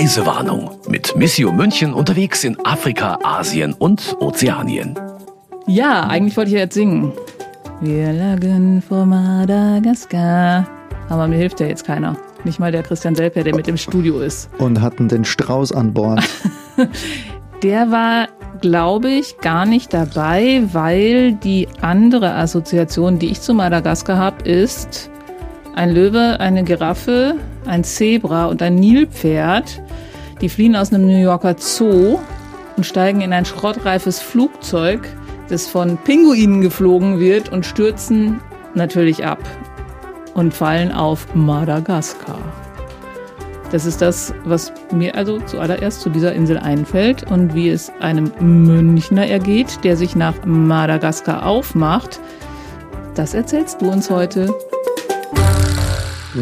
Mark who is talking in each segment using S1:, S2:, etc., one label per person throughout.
S1: Reisewarnung mit Missio München unterwegs in Afrika, Asien und Ozeanien.
S2: Ja, eigentlich wollte ich ja jetzt singen. Wir lagen vor Madagaskar. Aber mir hilft ja jetzt keiner. Nicht mal der Christian Selper, der mit im Studio ist.
S3: Und hatten den Strauß an Bord.
S2: der war, glaube ich, gar nicht dabei, weil die andere Assoziation, die ich zu Madagaskar habe, ist ein Löwe, eine Giraffe, ein Zebra und ein Nilpferd. Die fliehen aus einem New Yorker Zoo und steigen in ein schrottreifes Flugzeug, das von Pinguinen geflogen wird und stürzen natürlich ab und fallen auf Madagaskar. Das ist das, was mir also zuallererst zu dieser Insel einfällt und wie es einem Münchner ergeht, der sich nach Madagaskar aufmacht. Das erzählst du uns heute.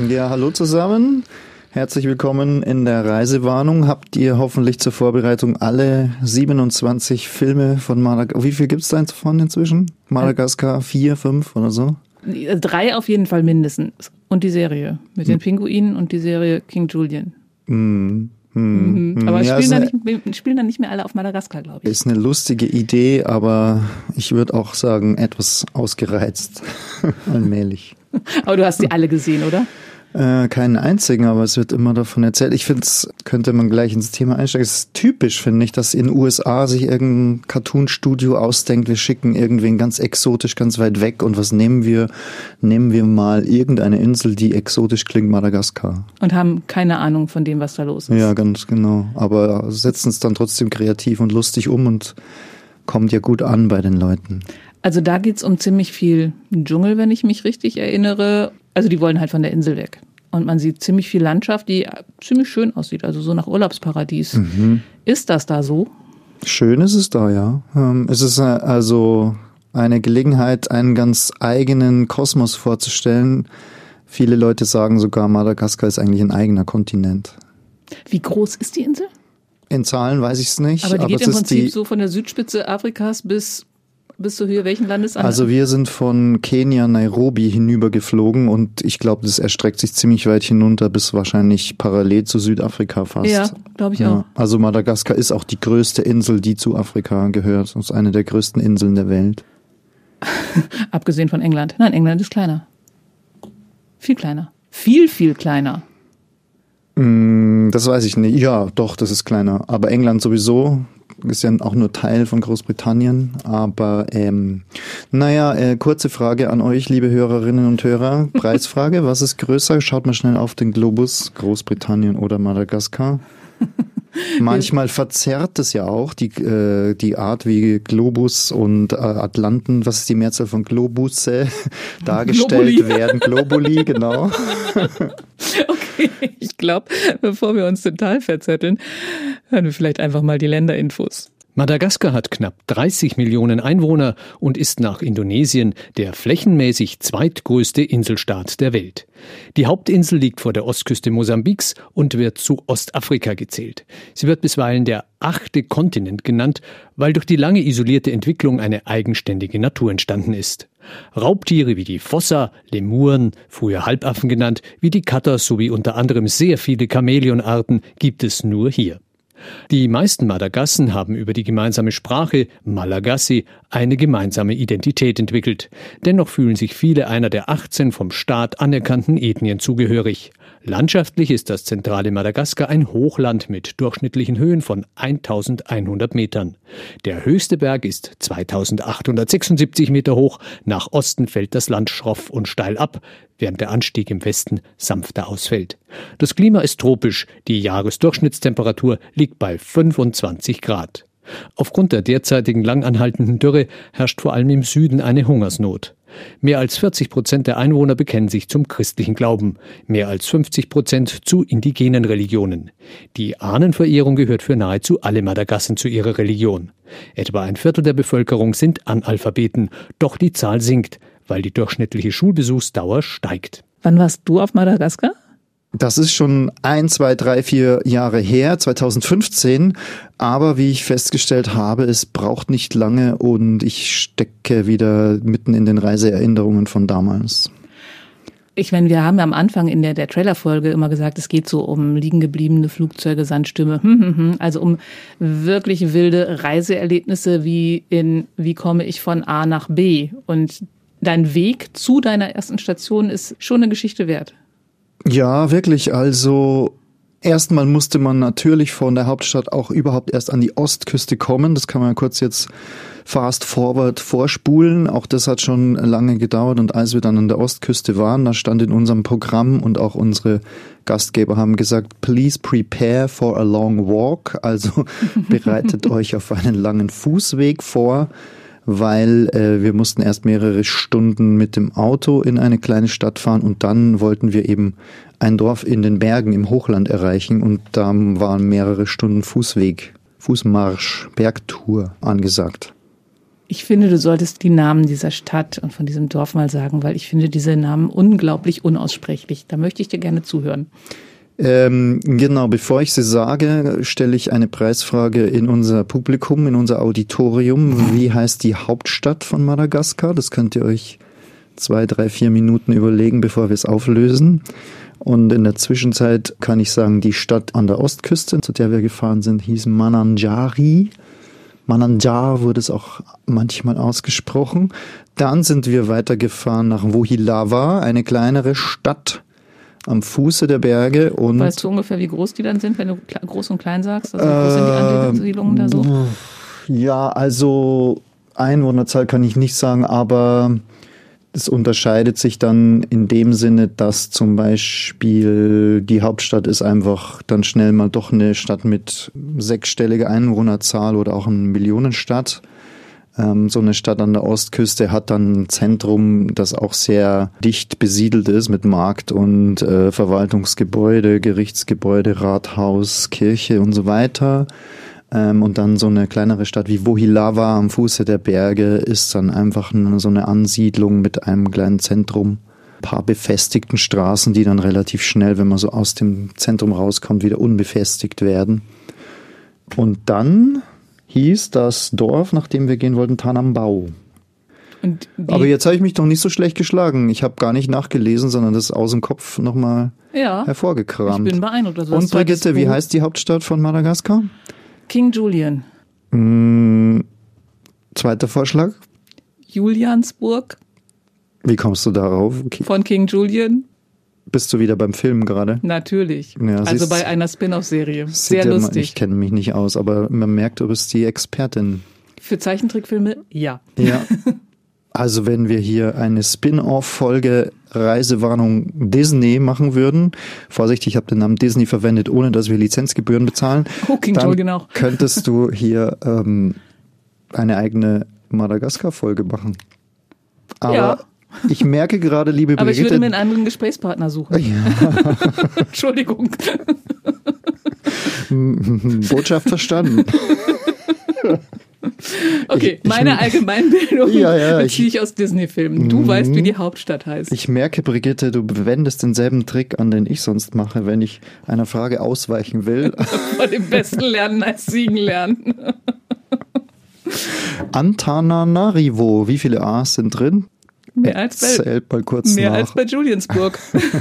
S3: Ja, hallo zusammen. Herzlich willkommen in der Reisewarnung. Habt ihr hoffentlich zur Vorbereitung alle 27 Filme von Madagaskar? Wie viel gibt es da davon inzwischen? Madagaskar, vier, fünf oder so?
S2: Drei auf jeden Fall mindestens. Und die Serie mit den hm. Pinguinen und die Serie King Julian.
S3: Mm.
S2: Mhm. Mhm. Aber ja, spielen, dann nicht, spielen dann nicht mehr alle auf Madagaskar, glaube ich.
S3: Ist eine lustige Idee, aber ich würde auch sagen, etwas ausgereizt. Allmählich.
S2: aber du hast sie alle gesehen, oder?
S3: Äh, keinen einzigen, aber es wird immer davon erzählt. Ich finde es, könnte man gleich ins Thema einsteigen. Es ist typisch, finde ich, dass in den USA sich irgendein Cartoon-Studio ausdenkt, wir schicken irgendwen ganz exotisch, ganz weit weg und was nehmen wir? Nehmen wir mal irgendeine Insel, die exotisch klingt, Madagaskar.
S2: Und haben keine Ahnung von dem, was da los ist.
S3: Ja, ganz genau. Aber setzen es dann trotzdem kreativ und lustig um und kommt ja gut an bei den Leuten.
S2: Also da geht es um ziemlich viel Dschungel, wenn ich mich richtig erinnere. Also die wollen halt von der Insel weg. Und man sieht ziemlich viel Landschaft, die ziemlich schön aussieht, also so nach Urlaubsparadies. Mhm. Ist das da so?
S3: Schön ist es da, ja. Ähm, es ist äh, also eine Gelegenheit, einen ganz eigenen Kosmos vorzustellen. Viele Leute sagen sogar, Madagaskar ist eigentlich ein eigener Kontinent.
S2: Wie groß ist die Insel?
S3: In Zahlen weiß ich es nicht.
S2: Aber die aber geht im Prinzip so von der Südspitze Afrikas bis bist du hier welchen Landes an?
S3: Also wir sind von Kenia, Nairobi hinüber geflogen und ich glaube, das erstreckt sich ziemlich weit hinunter bis wahrscheinlich parallel zu Südafrika fast.
S2: Ja, glaube ich ja. auch.
S3: Also Madagaskar ist auch die größte Insel, die zu Afrika gehört. Das ist eine der größten Inseln der Welt.
S2: Abgesehen von England. Nein, England ist kleiner. Viel kleiner. Viel, viel kleiner.
S3: Mm, das weiß ich nicht. Ja, doch, das ist kleiner. Aber England sowieso ist ja auch nur Teil von Großbritannien. Aber ähm, naja, äh, kurze Frage an euch, liebe Hörerinnen und Hörer. Preisfrage, was ist größer? Schaut mal schnell auf den Globus, Großbritannien oder Madagaskar. Manchmal verzerrt es ja auch die, äh, die Art, wie Globus und äh, Atlanten, was ist die Mehrzahl von Globusse, dargestellt Globuli. werden. Globuli, genau.
S2: okay, ich glaube, bevor wir uns total verzetteln, hören wir vielleicht einfach mal die Länderinfos.
S1: Madagaskar hat knapp 30 Millionen Einwohner und ist nach Indonesien der flächenmäßig zweitgrößte Inselstaat der Welt. Die Hauptinsel liegt vor der Ostküste Mosambiks und wird zu Ostafrika gezählt. Sie wird bisweilen der achte Kontinent genannt, weil durch die lange isolierte Entwicklung eine eigenständige Natur entstanden ist. Raubtiere wie die Fossa, Lemuren, früher Halbaffen genannt, wie die Katter sowie unter anderem sehr viele Chamäleonarten gibt es nur hier. Die meisten Madagassen haben über die gemeinsame Sprache Malagasy eine gemeinsame Identität entwickelt. Dennoch fühlen sich viele einer der 18 vom Staat anerkannten Ethnien zugehörig. Landschaftlich ist das zentrale Madagaskar ein Hochland mit durchschnittlichen Höhen von 1100 Metern. Der höchste Berg ist 2876 Meter hoch. Nach Osten fällt das Land schroff und steil ab, während der Anstieg im Westen sanfter ausfällt. Das Klima ist tropisch. Die Jahresdurchschnittstemperatur liegt bei 25 Grad. Aufgrund der derzeitigen langanhaltenden Dürre herrscht vor allem im Süden eine Hungersnot. Mehr als 40 Prozent der Einwohner bekennen sich zum christlichen Glauben, mehr als 50 Prozent zu indigenen Religionen. Die Ahnenverehrung gehört für nahezu alle Madagassen zu ihrer Religion. Etwa ein Viertel der Bevölkerung sind Analphabeten, doch die Zahl sinkt, weil die durchschnittliche Schulbesuchsdauer steigt.
S2: Wann warst du auf Madagaskar?
S3: Das ist schon ein, zwei, drei, vier Jahre her, 2015. Aber wie ich festgestellt habe, es braucht nicht lange und ich stecke wieder mitten in den Reiseerinnerungen von damals.
S2: ich meine, wir haben ja am Anfang in der, der Trailerfolge immer gesagt, es geht so um liegen gebliebene Flugzeuge, Sandstürme, hm, hm, hm, also um wirklich wilde Reiseerlebnisse wie in, wie komme ich von A nach B? Und dein Weg zu deiner ersten Station ist schon eine Geschichte wert.
S3: Ja, wirklich. Also Erstmal musste man natürlich von der Hauptstadt auch überhaupt erst an die Ostküste kommen. Das kann man kurz jetzt fast forward vorspulen. Auch das hat schon lange gedauert. Und als wir dann an der Ostküste waren, da stand in unserem Programm und auch unsere Gastgeber haben gesagt, please prepare for a long walk. Also bereitet euch auf einen langen Fußweg vor weil äh, wir mussten erst mehrere Stunden mit dem Auto in eine kleine Stadt fahren und dann wollten wir eben ein Dorf in den Bergen im Hochland erreichen und da waren mehrere Stunden Fußweg, Fußmarsch, Bergtour angesagt.
S2: Ich finde, du solltest die Namen dieser Stadt und von diesem Dorf mal sagen, weil ich finde diese Namen unglaublich unaussprechlich. Da möchte ich dir gerne zuhören.
S3: Ähm, genau, bevor ich sie sage, stelle ich eine Preisfrage in unser Publikum, in unser Auditorium. Wie heißt die Hauptstadt von Madagaskar? Das könnt ihr euch zwei, drei, vier Minuten überlegen, bevor wir es auflösen. Und in der Zwischenzeit kann ich sagen, die Stadt an der Ostküste, zu der wir gefahren sind, hieß Mananjari. Mananjar wurde es auch manchmal ausgesprochen. Dann sind wir weitergefahren nach Wohilava, eine kleinere Stadt am Fuße der Berge. Und
S2: weißt du ungefähr, wie groß die dann sind, wenn du groß und klein sagst? Also wie groß sind die Ansiedlungen da so?
S3: Ja, also Einwohnerzahl kann ich nicht sagen, aber es unterscheidet sich dann in dem Sinne, dass zum Beispiel die Hauptstadt ist einfach dann schnell mal doch eine Stadt mit sechsstelliger Einwohnerzahl oder auch eine Millionenstadt. Ähm, so eine Stadt an der Ostküste hat dann ein Zentrum, das auch sehr dicht besiedelt ist mit Markt und äh, Verwaltungsgebäude, Gerichtsgebäude, Rathaus, Kirche und so weiter. Ähm, und dann so eine kleinere Stadt wie Wohilava am Fuße der Berge ist dann einfach eine, so eine Ansiedlung mit einem kleinen Zentrum paar befestigten Straßen, die dann relativ schnell, wenn man so aus dem Zentrum rauskommt, wieder unbefestigt werden. Und dann hieß das Dorf, nach dem wir gehen wollten, Tanambau. Aber jetzt habe ich mich doch nicht so schlecht geschlagen. Ich habe gar nicht nachgelesen, sondern das aus dem Kopf nochmal ja, hervorgekramt.
S2: Ich bin beeindruckt.
S3: Also Und Brigitte, wie heißt die Hauptstadt von Madagaskar?
S2: King Julian.
S3: Hm, zweiter Vorschlag?
S2: Juliansburg.
S3: Wie kommst du darauf?
S2: Von King Julian.
S3: Bist du wieder beim Film gerade?
S2: Natürlich. Ja, also bei einer Spin-off-Serie. Sehr lustig.
S3: Mal, ich kenne mich nicht aus, aber man merkt, du bist die Expertin.
S2: Für Zeichentrickfilme, ja.
S3: Ja. Also wenn wir hier eine Spin-off-Folge Reisewarnung Disney machen würden, Vorsicht, ich habe den Namen Disney verwendet, ohne dass wir Lizenzgebühren bezahlen,
S2: oh, King
S3: dann
S2: genau.
S3: könntest du hier ähm, eine eigene Madagaskar-Folge machen. Aber ja. Ich merke gerade, liebe
S2: Aber
S3: Brigitte.
S2: ich würde mir einen anderen Gesprächspartner suchen. Ja. Entschuldigung.
S3: Botschaft verstanden.
S2: Okay, ich, meine ich, Allgemeinbildung ja, ja, beziehe ich aus Disney-Filmen. Du mhm. weißt, wie die Hauptstadt heißt.
S3: Ich merke, Brigitte, du wendest denselben Trick an, den ich sonst mache, wenn ich einer Frage ausweichen will.
S2: Von dem Besten lernen als Siegen lernen.
S3: Antananarivo, wie viele A's sind drin?
S2: Mehr als bei,
S3: mal kurz
S2: mehr
S3: nach.
S2: als bei Juliansburg.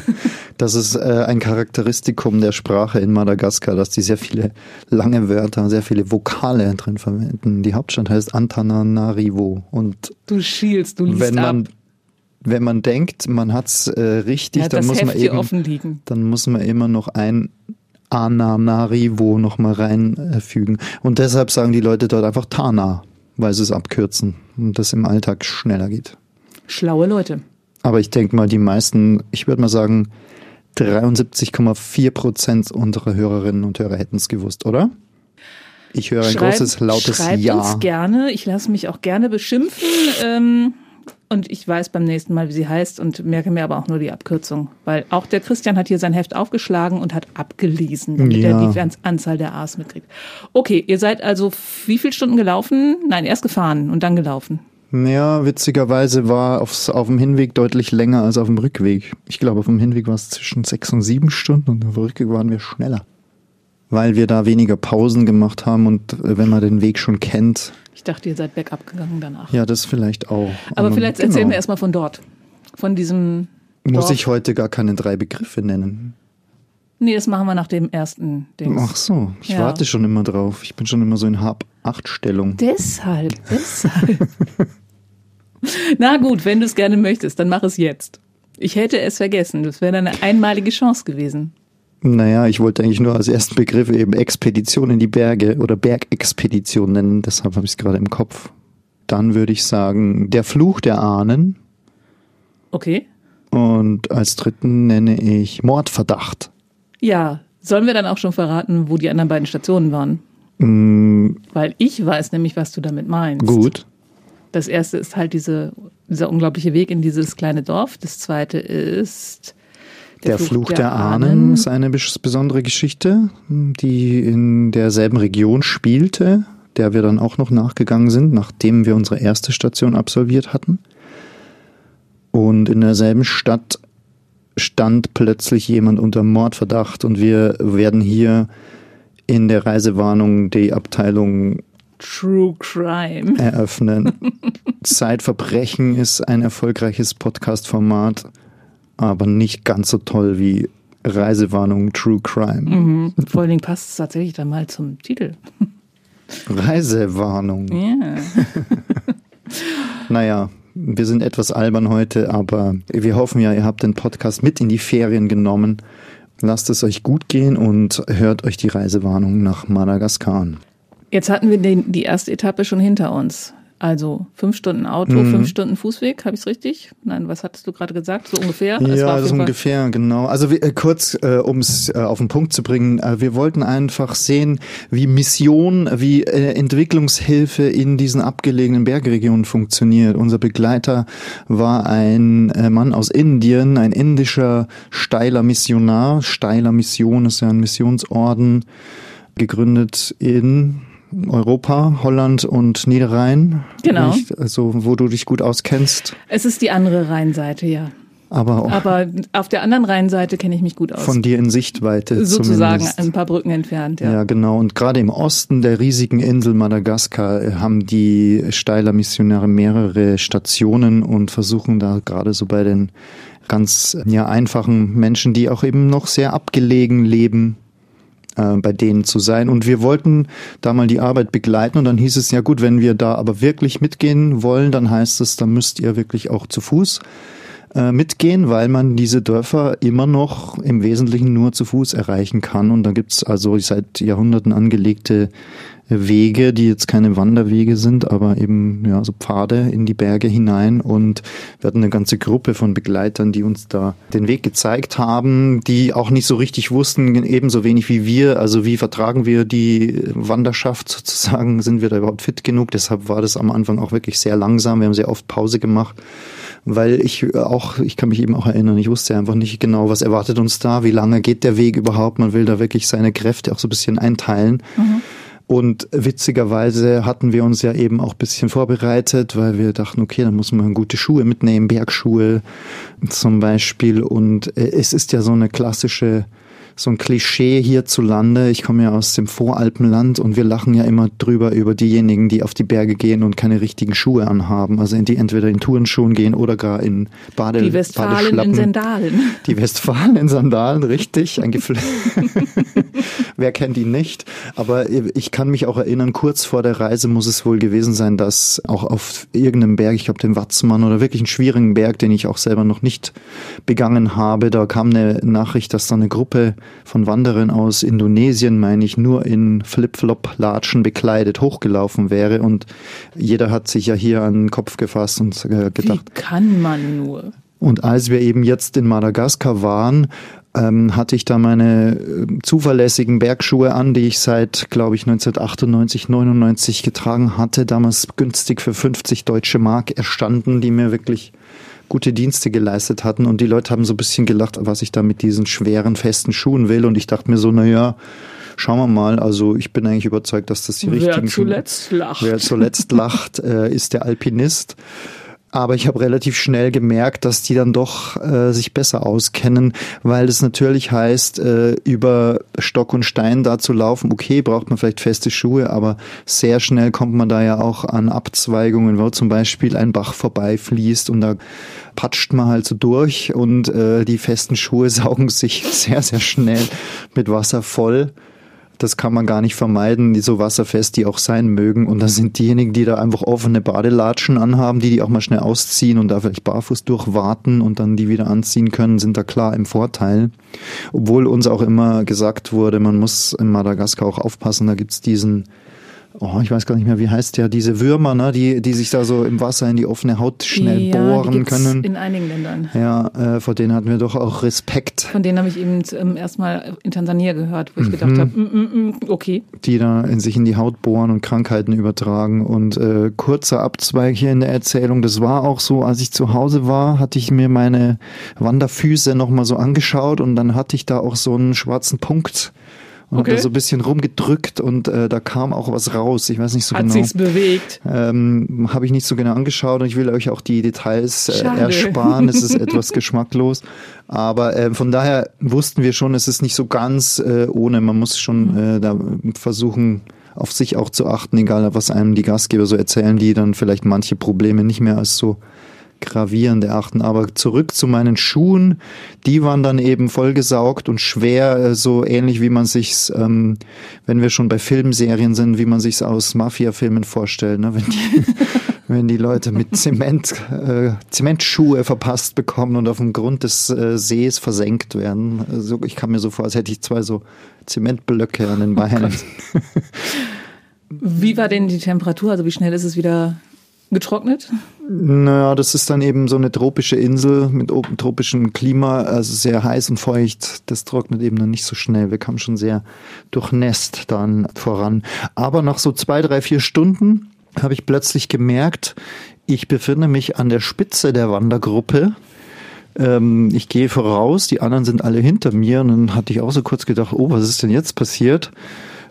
S3: das ist äh, ein Charakteristikum der Sprache in Madagaskar, dass die sehr viele lange Wörter, sehr viele Vokale drin verwenden. Die Hauptstadt heißt Antananarivo. Und
S2: du schielst, du liest
S3: wenn man,
S2: ab.
S3: Wenn man denkt, man hat's äh, richtig,
S2: ja,
S3: dann muss
S2: Heft
S3: man eben,
S2: offen liegen.
S3: dann muss man immer noch ein Ananarivo noch mal reinfügen. Und deshalb sagen die Leute dort einfach Tana, weil sie es abkürzen und das im Alltag schneller geht.
S2: Schlaue Leute.
S3: Aber ich denke mal, die meisten, ich würde mal sagen, 73,4 Prozent unserer Hörerinnen und Hörer hätten es gewusst, oder? Ich höre ein Schreib, großes, lautes
S2: schreibt
S3: Ja.
S2: Uns gerne. Ich lasse mich auch gerne beschimpfen. Ähm, und ich weiß beim nächsten Mal, wie sie heißt und merke mir aber auch nur die Abkürzung. Weil auch der Christian hat hier sein Heft aufgeschlagen und hat abgelesen, damit ja. er die Anzahl der A's mitkriegt. Okay, ihr seid also wie viele Stunden gelaufen? Nein, erst gefahren und dann gelaufen.
S3: Ja, witzigerweise war aufs, auf dem Hinweg deutlich länger als auf dem Rückweg. Ich glaube, auf dem Hinweg war es zwischen sechs und sieben Stunden und auf dem Rückweg waren wir schneller. Weil wir da weniger Pausen gemacht haben und äh, wenn man den Weg schon kennt.
S2: Ich dachte, ihr seid bergab gegangen danach.
S3: Ja, das vielleicht auch.
S2: Aber, Aber vielleicht genau. erzählen wir erstmal von dort. Von diesem
S3: Muss
S2: Dorf.
S3: ich heute gar keine drei Begriffe nennen?
S2: Nee, das machen wir nach dem ersten Ding.
S3: Ach so, ich
S2: Ja.
S3: warte schon immer drauf. Ich bin schon immer so in Hab-Acht-Stellung.
S2: Deshalb, deshalb. Na gut, wenn du es gerne möchtest, dann mach es jetzt. Ich hätte es vergessen. Das wäre eine einmalige Chance gewesen.
S3: Naja, ich wollte eigentlich nur als ersten Begriff eben Expedition in die Berge oder Bergexpedition nennen. Deshalb habe ich es gerade im Kopf. Dann würde ich sagen, der Fluch der Ahnen.
S2: Okay.
S3: Und als dritten nenne ich Mordverdacht.
S2: Ja, sollen wir dann auch schon verraten, wo die anderen beiden Stationen waren?
S3: Mm,
S2: Weil ich weiß nämlich, was du damit meinst.
S3: gut.
S2: Das erste ist halt diese, dieser unglaubliche Weg in dieses kleine Dorf. Das zweite ist
S3: Der, Fluch, der, Ahnen ist eine bes- besondere Geschichte, die in derselben Region spielte, der wir dann auch noch nachgegangen sind, nachdem wir unsere erste Station absolviert hatten. Und in derselben Stadt stand plötzlich jemand unter Mordverdacht und wir werden hier in der Reisewarnung die Abteilung
S2: True Crime.
S3: eröffnen. Zeitverbrechen ist ein erfolgreiches Podcast-Format, aber nicht ganz so toll wie Reisewarnung True Crime.
S2: Mhm. Vor allen Dingen passt es tatsächlich dann mal zum Titel.
S3: Reisewarnung.
S2: Ja.
S3: Naja, wir sind etwas albern heute, aber wir hoffen ja, ihr habt den Podcast mit in die Ferien genommen. Lasst es euch gut gehen und hört euch die Reisewarnung nach Madagaskar an.
S2: Jetzt hatten wir den, die erste Etappe schon hinter uns. Also fünf Stunden Auto,
S3: Mhm.
S2: fünf Stunden Fußweg, habe ich es richtig? Nein, was hattest du gerade gesagt? So ungefähr?
S3: Ja, das
S2: Fall-
S3: ungefähr, genau. Also wir, äh, kurz, äh, um es äh, auf den Punkt zu bringen, äh, wir wollten einfach sehen, wie Mission, wie äh, Entwicklungshilfe in diesen abgelegenen Bergregionen funktioniert. Unser Begleiter war ein Mann aus Indien, ein indischer steiler Missionar. Steiler Mission ist ja ein Missionsorden, gegründet in Europa, Holland und Niederrhein.
S2: Genau.
S3: Nicht? Also, wo du dich gut auskennst.
S2: Es ist die andere Rheinseite, ja.
S3: Aber auch
S2: Aber auf der anderen Rheinseite kenne ich mich gut aus.
S3: von dir in Sichtweite
S2: Sozusagen
S3: zumindest.
S2: ein paar Brücken entfernt, ja.
S3: Ja, genau. Und gerade im Osten der riesigen Insel Madagaskar äh, haben die Steiler Missionare mehrere Stationen und versuchen da gerade so bei den ganz ja, einfachen Menschen, die auch eben noch sehr abgelegen leben, äh, bei denen zu sein. Und wir wollten da mal die Arbeit begleiten und dann hieß es ja gut, wenn wir da aber wirklich mitgehen wollen, dann heißt es, dann müsst ihr wirklich auch zu Fuß äh, mitgehen, weil man diese Dörfer immer noch im Wesentlichen nur zu Fuß erreichen kann. Und da gibt's also seit Jahrhunderten angelegte Wege, die jetzt keine Wanderwege sind, aber eben ja so Pfade in die Berge hinein. Und wir hatten eine ganze Gruppe von Begleitern, die uns da den Weg gezeigt haben, die auch nicht so richtig wussten, ebenso wenig wie wir. Also wie vertragen wir die Wanderschaft sozusagen? Sind wir da überhaupt fit genug? Deshalb war das am Anfang auch wirklich sehr langsam. Wir haben sehr oft Pause gemacht weil ich auch, ich kann mich eben auch erinnern, ich wusste einfach nicht genau, was erwartet uns da, wie lange geht der Weg überhaupt. Man will da wirklich seine Kräfte auch so ein bisschen einteilen. Und witzigerweise hatten wir uns ja eben auch ein bisschen vorbereitet, weil wir dachten, okay, dann muss man gute Schuhe mitnehmen, Bergschuhe zum Beispiel. Und äh, es ist ja so eine klassische so ein Klischee hierzulande. Ich komme ja aus dem Voralpenland und wir lachen ja immer drüber über diejenigen, die auf die Berge gehen und keine richtigen Schuhe anhaben. Also die entweder in Turnschuhen gehen oder gar in Bade
S2: Die Westfalen
S3: Badeschlappen.
S2: in Sandalen.
S3: Die Westfalen in Sandalen, richtig. Ein Gefl Wer kennt ihn nicht? Aber ich kann mich auch erinnern, kurz vor der Reise muss es wohl gewesen sein, dass auch auf irgendeinem Berg, ich glaube den Watzmann oder wirklich einen schwierigen Berg, den ich auch selber noch nicht begangen habe, da kam eine Nachricht, dass da eine Gruppe von Wanderern aus Indonesien, meine ich, nur in Flip-Flop-Latschen bekleidet hochgelaufen wäre und jeder hat sich ja hier an den Kopf gefasst und äh,
S2: Wie
S3: gedacht,
S2: kann man nur?
S3: und als wir eben jetzt in Madagaskar waren, ähm, hatte ich da meine äh, zuverlässigen Bergschuhe an, die ich seit, glaube ich, 1998, 99 getragen hatte, damals günstig für 50 deutsche Mark erstanden, die mir wirklich gute Dienste geleistet hatten. Und die Leute haben so ein bisschen gelacht, was ich da mit diesen schweren, festen Schuhen will. Und ich dachte mir so, na ja, schauen wir mal. Also ich bin eigentlich überzeugt, dass das die
S2: Wer
S3: richtigen Schuhe
S2: zuletzt lacht.
S3: Wer zuletzt lacht, äh, ist der Alpinist. Aber ich habe relativ schnell gemerkt, dass die dann doch äh, sich besser auskennen, weil das natürlich heißt, äh, über Stock und Stein da zu laufen, okay, braucht man vielleicht feste Schuhe, aber sehr schnell kommt man da ja auch an Abzweigungen, wo zum Beispiel ein Bach vorbeifließt und da patscht man halt so durch und äh, die festen Schuhe saugen sich sehr, sehr schnell mit Wasser voll. Das kann man gar nicht vermeiden, die so wasserfest die auch sein mögen. Und da sind diejenigen, die da einfach offene Badelatschen anhaben, die die auch mal schnell ausziehen und da vielleicht barfuß durchwarten und dann die wieder anziehen können, sind da klar im Vorteil. Obwohl uns auch immer gesagt wurde, man muss in Madagaskar auch aufpassen, da gibt's diesen oh, ich weiß gar nicht mehr, wie heißt der, diese Würmer, ne, die, die sich da so im Wasser in die offene Haut schnell ja, bohren können.
S2: In einigen Ländern.
S3: Ja, äh, vor denen hatten wir doch auch Respekt.
S2: Von denen habe ich eben ähm, erstmal in Tansania gehört, wo ich mhm. gedacht habe, mm, mm, mm, okay.
S3: Die da in sich in die Haut bohren und Krankheiten übertragen. Und äh, kurzer Abzweig hier in der Erzählung, das war auch so, als ich zu Hause war, hatte ich mir meine Wanderfüße nochmal so angeschaut und dann hatte ich da auch so einen schwarzen Punkt und okay. so ein bisschen rumgedrückt und äh, da kam auch was raus. Ich weiß nicht so
S2: Hat
S3: genau.
S2: Hat sich's bewegt?
S3: Ähm, habe ich nicht so genau angeschaut und ich will euch auch die Details äh, ersparen. es ist etwas geschmacklos. Aber äh, von daher wussten wir schon, es ist nicht so ganz äh, ohne. Man muss schon mhm. äh, da versuchen, auf sich auch zu achten, egal was einem die Gastgeber so erzählen, die dann vielleicht manche Probleme nicht mehr als so gravierend erachten. Aber zurück zu meinen Schuhen, die waren dann eben vollgesaugt und schwer, äh, so ähnlich wie man sich's, ähm, wenn wir schon bei Filmserien sind, wie man sich's aus Mafia-Filmen vorstellt, ne? wenn, die, wenn die Leute mit Zement, äh, Zementschuhe verpasst bekommen und auf dem Grund des äh, Sees versenkt werden. Also ich kam mir so vor, als hätte ich zwei so Zementblöcke an den Beinen. Oh
S2: wie war denn die Temperatur? Also wie schnell ist es wieder getrocknet?
S3: Naja, das ist dann eben so eine tropische Insel mit tropischem Klima, also sehr heiß und feucht. Das trocknet eben dann nicht so schnell. Wir kamen schon sehr durchnässt dann voran. Aber nach so zwei, drei, vier Stunden habe ich plötzlich gemerkt, ich befinde mich an der Spitze der Wandergruppe. Ähm, ich gehe voraus, die anderen sind alle hinter mir. Und dann hatte ich auch so kurz gedacht, oh, was ist denn jetzt passiert?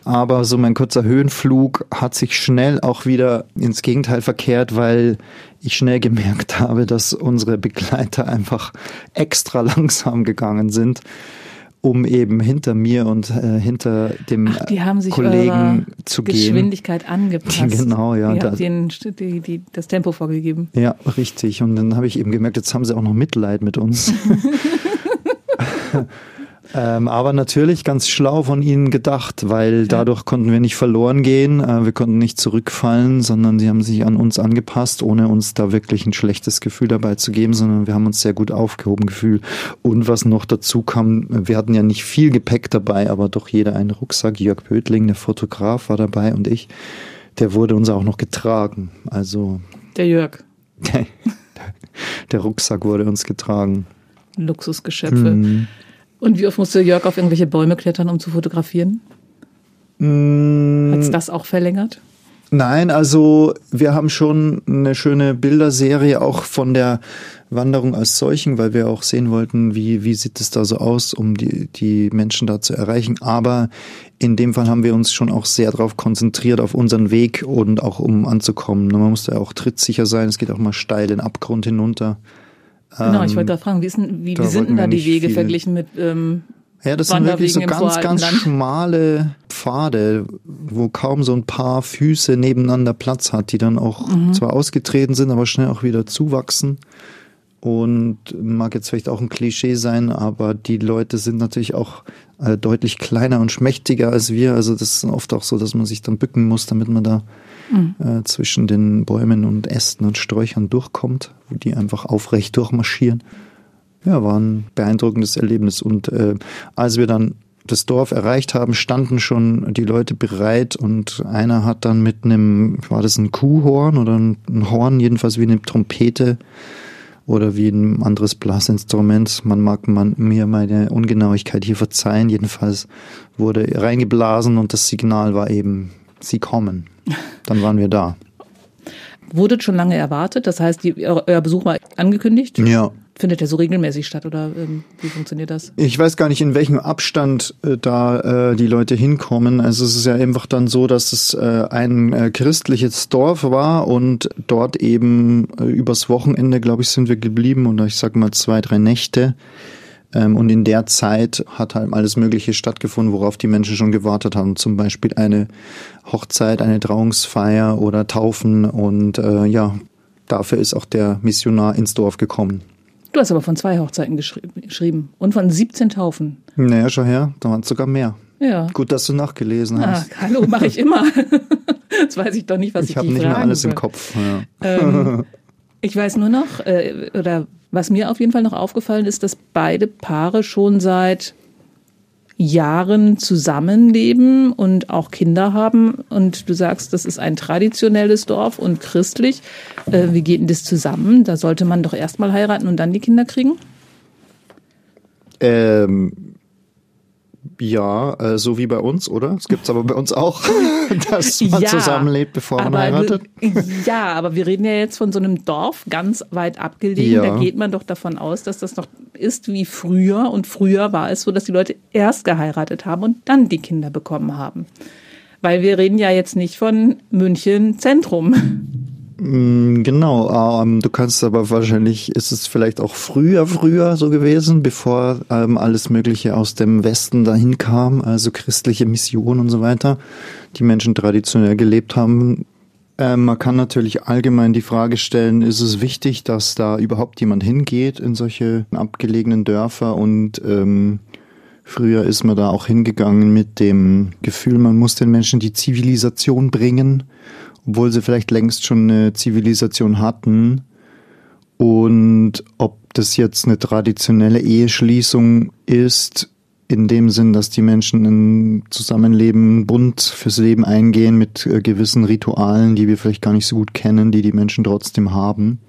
S3: Aber so mein kurzer Höhenflug hat sich schnell auch wieder ins Gegenteil verkehrt, weil ich schnell gemerkt habe, dass unsere Begleiter einfach extra langsam gegangen sind um eben hinter mir und äh, hinter dem Ach,
S2: die haben sich
S3: Kollegen zu
S2: gehen. Geschwindigkeit angepasst.
S3: Genau, ja.
S2: Die da, den, die, die, das Tempo vorgegeben.
S3: Ja, richtig. Und dann habe ich eben gemerkt, jetzt haben sie auch noch Mitleid mit uns. Ähm, aber natürlich ganz schlau von ihnen gedacht, weil dadurch konnten wir nicht verloren gehen, äh, wir konnten nicht zurückfallen, sondern sie haben sich an uns angepasst, ohne uns da wirklich ein schlechtes Gefühl dabei zu geben, sondern wir haben uns sehr gut aufgehoben gefühlt. Und was noch dazu kam, wir hatten ja nicht viel Gepäck dabei, aber doch jeder einen Rucksack. Jörg Pötling, der Fotograf, war dabei und ich. Der wurde uns auch noch getragen. Also.
S2: Der Jörg.
S3: der Rucksack wurde uns getragen.
S2: Luxusgeschöpfe. Mhm. Und wie oft musste Jörg auf irgendwelche Bäume klettern, um zu fotografieren? Mm. Hat es das auch verlängert?
S3: Nein, also wir haben schon eine schöne Bilderserie auch von der Wanderung als solchen, weil wir auch sehen wollten, wie, wie sieht es da so aus, um die, die Menschen da zu erreichen. Aber in dem Fall haben wir uns schon auch sehr darauf konzentriert, auf unseren Weg und auch um anzukommen. Man musste ja auch trittsicher sein, es geht auch mal steil den Abgrund hinunter.
S2: Genau, ich wollte ähm, da fragen, wie, ist denn, wie, wie sind denn da die Wege verglichen mit ähm,
S3: ja, das sind wirklich so ganz, ganz schmale Pfade, wo kaum so ein paar Füße nebeneinander Platz hat, die dann auch mhm. zwar ausgetreten sind, aber schnell auch wieder zuwachsen. Und mag jetzt vielleicht auch ein Klischee sein, aber die Leute sind natürlich auch äh, deutlich kleiner und schmächtiger als wir. Also das ist oft auch so, dass man sich dann bücken muss, damit man da äh, zwischen den Bäumen und Ästen und Sträuchern durchkommt, wo die einfach aufrecht durchmarschieren. Ja, war ein beeindruckendes Erlebnis. Und äh, als wir dann das Dorf erreicht haben, standen schon die Leute bereit und einer hat dann mit einem, war das ein Kuhhorn oder ein Horn, jedenfalls wie eine Trompete oder wie ein anderes Blasinstrument. Man mag man mir meine Ungenauigkeit hier verzeihen. Jedenfalls wurde reingeblasen und das Signal war eben, sie kommen. Dann waren wir da.
S2: Wurde schon lange erwartet? Das heißt, die, euer Besuch war angekündigt?
S3: Ja.
S2: findet der so regelmäßig statt oder ähm, wie funktioniert das?
S3: Ich weiß gar nicht, in welchem Abstand äh, da äh, die Leute hinkommen. Also es ist ja einfach dann so, dass es äh, ein äh, christliches Dorf war und dort eben äh, übers Wochenende, glaube ich, sind wir geblieben und ich sag mal zwei, drei Nächte. Ähm, und in der Zeit hat halt alles Mögliche stattgefunden, worauf die Menschen schon gewartet haben. Zum Beispiel eine Hochzeit, eine Trauungsfeier oder Taufen und äh, ja, dafür ist auch der Missionar ins Dorf gekommen.
S2: Du hast aber von zwei Hochzeiten geschrieben und von 17 Taufen.
S3: Naja, schau her, da waren es sogar mehr.
S2: Ja.
S3: Gut, dass du nachgelesen ah, hast.
S2: hallo, mache ich immer. Jetzt weiß ich doch nicht, was ich,
S3: ich habe nicht mehr alles soll. im Kopf. Ja.
S2: Ähm, ich weiß nur noch, äh, oder was mir auf jeden Fall noch aufgefallen ist, dass beide Paare schon seit Jahren zusammenleben und auch Kinder haben. Und du sagst, das ist ein traditionelles Dorf und christlich. Äh, wie geht denn das zusammen? Da sollte man doch erstmal heiraten und dann die Kinder kriegen?
S3: Ähm, ja, äh, so wie bei uns, oder? Es gibt's aber bei uns auch, dass man ja, zusammenlebt, bevor man heiratet.
S2: Ja, aber wir reden ja jetzt von so einem Dorf ganz weit abgelegen. Ja. Da geht man doch davon aus, dass das noch ist wie früher. Und früher war es so, dass die Leute erst geheiratet haben und dann die Kinder bekommen haben. Weil wir reden ja jetzt nicht von München Zentrum.
S3: Mm, genau, ähm, du kannst aber wahrscheinlich, ist es vielleicht auch früher, früher so gewesen, bevor ähm, alles Mögliche aus dem Westen dahin kam, also christliche Mission und so weiter, die Menschen traditionell gelebt haben. Ähm, man kann natürlich allgemein die Frage stellen, ist es wichtig, dass da überhaupt jemand hingeht in solche abgelegenen Dörfer und ähm, Früher ist man da auch hingegangen mit dem Gefühl, man muss den Menschen die Zivilisation bringen obwohl sie vielleicht längst schon eine Zivilisation hatten. Und ob das jetzt eine traditionelle Eheschließung ist, in dem Sinn, dass die Menschen ein Zusammenleben bunt fürs Leben eingehen mit äh, gewissen Ritualen, die wir vielleicht gar nicht so gut kennen, die die Menschen trotzdem haben.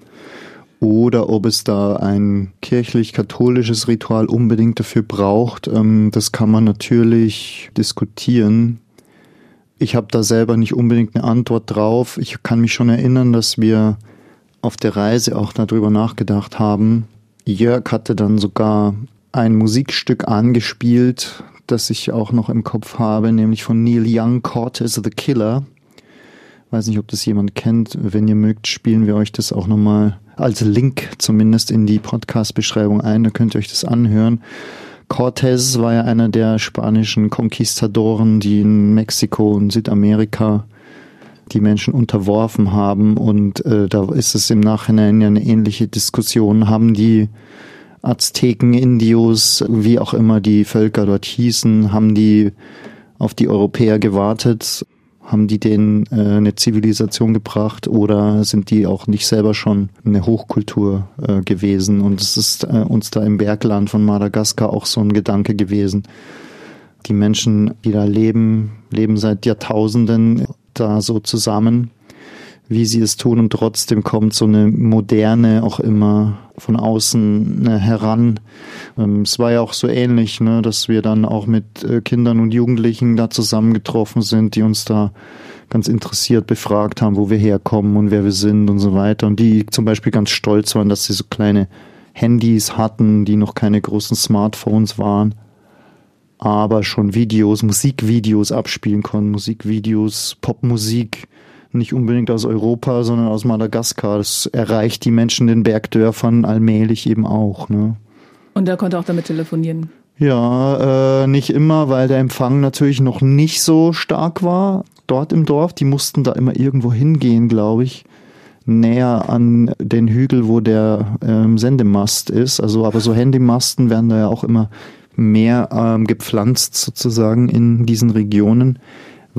S3: Oder ob es da ein kirchlich-katholisches Ritual unbedingt dafür braucht, ähm, das kann man natürlich diskutieren. Ich habe da selber nicht unbedingt eine Antwort drauf. Ich kann mich schon erinnern, dass wir auf der Reise auch darüber nachgedacht haben. Jörg hatte dann sogar ein Musikstück angespielt, das ich auch noch im Kopf habe, nämlich von Neil Young, Cortez the Killer. Weiß nicht, ob das jemand kennt. Wenn ihr mögt, spielen wir euch das auch nochmal als Link zumindest in die Podcast-Beschreibung ein. Da könnt ihr euch das anhören. Cortés war ja einer der spanischen Konquistadoren, die in Mexiko und Südamerika die Menschen unterworfen haben. Und äh, da ist es im Nachhinein ja eine ähnliche Diskussion. Haben die Azteken, Indios, wie auch immer die Völker dort hießen, haben die auf die Europäer gewartet haben die denen äh, eine Zivilisation gebracht oder sind die auch nicht selber schon eine Hochkultur äh, gewesen? Und es ist äh, uns da im Bergland von Madagaskar auch so ein Gedanke gewesen. Die Menschen, die da leben, leben seit Jahrtausenden da so zusammen wie sie es tun und trotzdem kommt so eine moderne auch immer von außen ne, heran. Ähm, es war ja auch so ähnlich, ne, dass wir dann auch mit äh, Kindern und Jugendlichen da zusammengetroffen sind, die uns da ganz interessiert befragt haben, wo wir herkommen und wer wir sind und so weiter. Und die zum Beispiel ganz stolz waren, dass sie so kleine Handys hatten, die noch keine großen Smartphones waren, aber schon Videos, Musikvideos abspielen konnten, Musikvideos, Popmusik nicht unbedingt aus Europa, sondern aus Madagaskar. Das erreicht die Menschen in den Bergdörfern allmählich eben auch. Ne?
S2: Und er konnte auch damit telefonieren?
S3: Ja, äh, nicht immer, weil der Empfang natürlich noch nicht so stark war dort im Dorf. Die mussten da immer irgendwo hingehen, glaube ich näher an den Hügel, wo der ähm, Sendemast ist. Also, aber so Handymasten werden da ja auch immer mehr ähm, gepflanzt sozusagen in diesen Regionen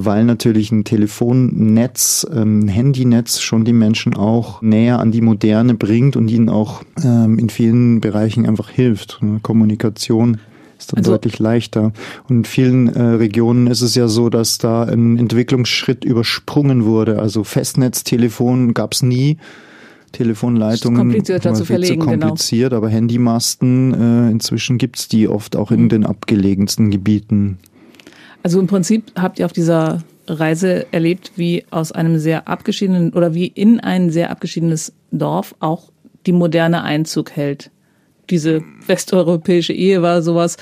S3: weil natürlich ein Telefonnetz, ein ähm, Handynetz schon die Menschen auch näher an die Moderne bringt und ihnen auch ähm, in vielen Bereichen einfach hilft. Kommunikation ist dann also, deutlich leichter. Und in vielen äh, Regionen ist es ja so, dass da ein Entwicklungsschritt übersprungen wurde. Also Festnetztelefon gab es nie. Telefonleitungen
S2: komplizierter zu verlegen,
S3: zu genau. kompliziert,
S2: genau.
S3: aber Handymasten, äh, inzwischen gibt's die oft auch in mhm. den abgelegensten Gebieten.
S2: Also im Prinzip habt ihr auf dieser Reise erlebt, wie aus einem sehr abgeschiedenen oder wie in ein sehr abgeschiedenes Dorf auch die moderne Einzug hält. diese westeuropäische Ehe war sowas.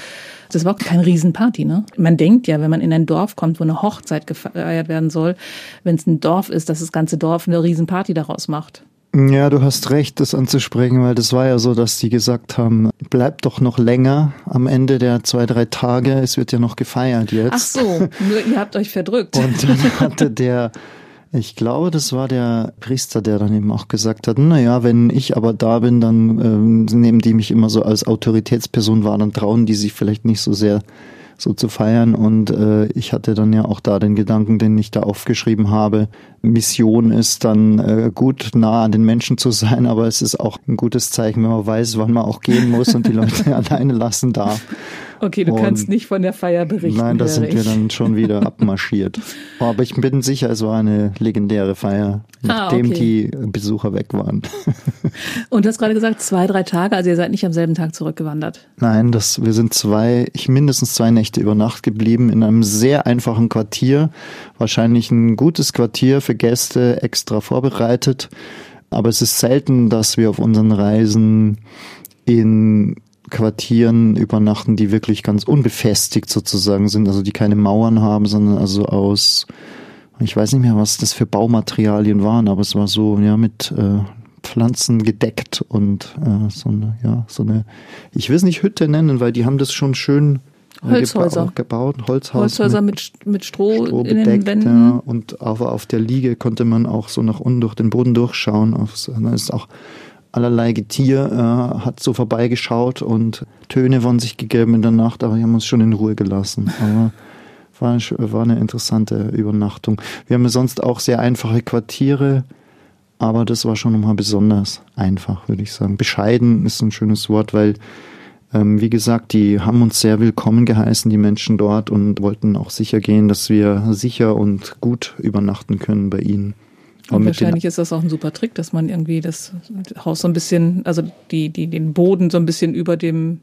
S2: Das war auch keine Riesenparty, ne? Man denkt ja, wenn man in ein Dorf kommt, wo eine Hochzeit gefeiert werden soll, wenn es ein Dorf ist, dass das ganze Dorf eine Riesenparty daraus macht.
S3: Ja, du hast recht, das anzusprechen, weil das war ja so, dass die gesagt haben, bleib doch noch länger am Ende der zwei, drei Tage, es wird ja noch gefeiert jetzt.
S2: Ach so, nur ihr habt euch verdrückt.
S3: Und dann hatte der, ich glaube, das war der Priester, der dann eben auch gesagt hat, na ja, wenn ich aber da bin, dann ähm, nehmen die mich immer so als Autoritätsperson wahr, dann trauen die sich vielleicht nicht so sehr so zu feiern. Und äh, ich hatte dann ja auch da den Gedanken, den ich da aufgeschrieben habe. Mission ist dann äh, gut nah an den Menschen zu sein, aber es ist auch ein gutes Zeichen, wenn man weiß, wann man auch gehen muss und die Leute alleine lassen darf.
S2: Okay, du und kannst nicht von der Feier berichten.
S3: Nein, da sind wir dann schon wieder abmarschiert. Aber ich bin sicher, es war eine legendäre Feier, nachdem ah, okay. die Besucher weg waren.
S2: Und du hast gerade gesagt, zwei, drei Tage, also ihr seid nicht am selben Tag zurückgewandert.
S3: Nein, das, wir sind zwei, ich mindestens zwei Nächte über Nacht geblieben in einem sehr einfachen Quartier. Wahrscheinlich ein gutes Quartier für Gäste extra vorbereitet. Aber es ist selten, dass wir auf unseren Reisen in Quartieren übernachten, die wirklich ganz unbefestigt sozusagen sind, also die keine Mauern haben, sondern also aus, ich weiß nicht mehr, was das für Baumaterialien waren, aber es war so, ja, mit äh, Pflanzen gedeckt und äh, so eine, ja, so eine, ich will es nicht Hütte nennen, weil die haben das schon schön
S2: Holzhäuser.
S3: gebaut, Holzhaus
S2: Holzhäuser mit, mit, Stroh,
S3: Stroh in bedeckt, den Wänden. Ja, und aber auf der Liege konnte man auch so nach unten durch den Boden durchschauen. Da ist auch allerlei Getier äh, hat so vorbeigeschaut und Töne von sich gegeben in der Nacht, aber wir haben uns schon in Ruhe gelassen. Aber war, war eine interessante Übernachtung. Wir haben sonst auch sehr einfache Quartiere, aber das war schon nochmal besonders einfach, würde ich sagen. Bescheiden ist ein schönes Wort, weil ähm, wie gesagt, die haben uns sehr willkommen geheißen, die Menschen dort, und wollten auch sicher gehen, dass wir sicher und gut übernachten können bei ihnen.
S2: Und wahrscheinlich ist das auch ein super Trick, dass man irgendwie das Haus so ein bisschen, also die, die, den Boden so ein bisschen über dem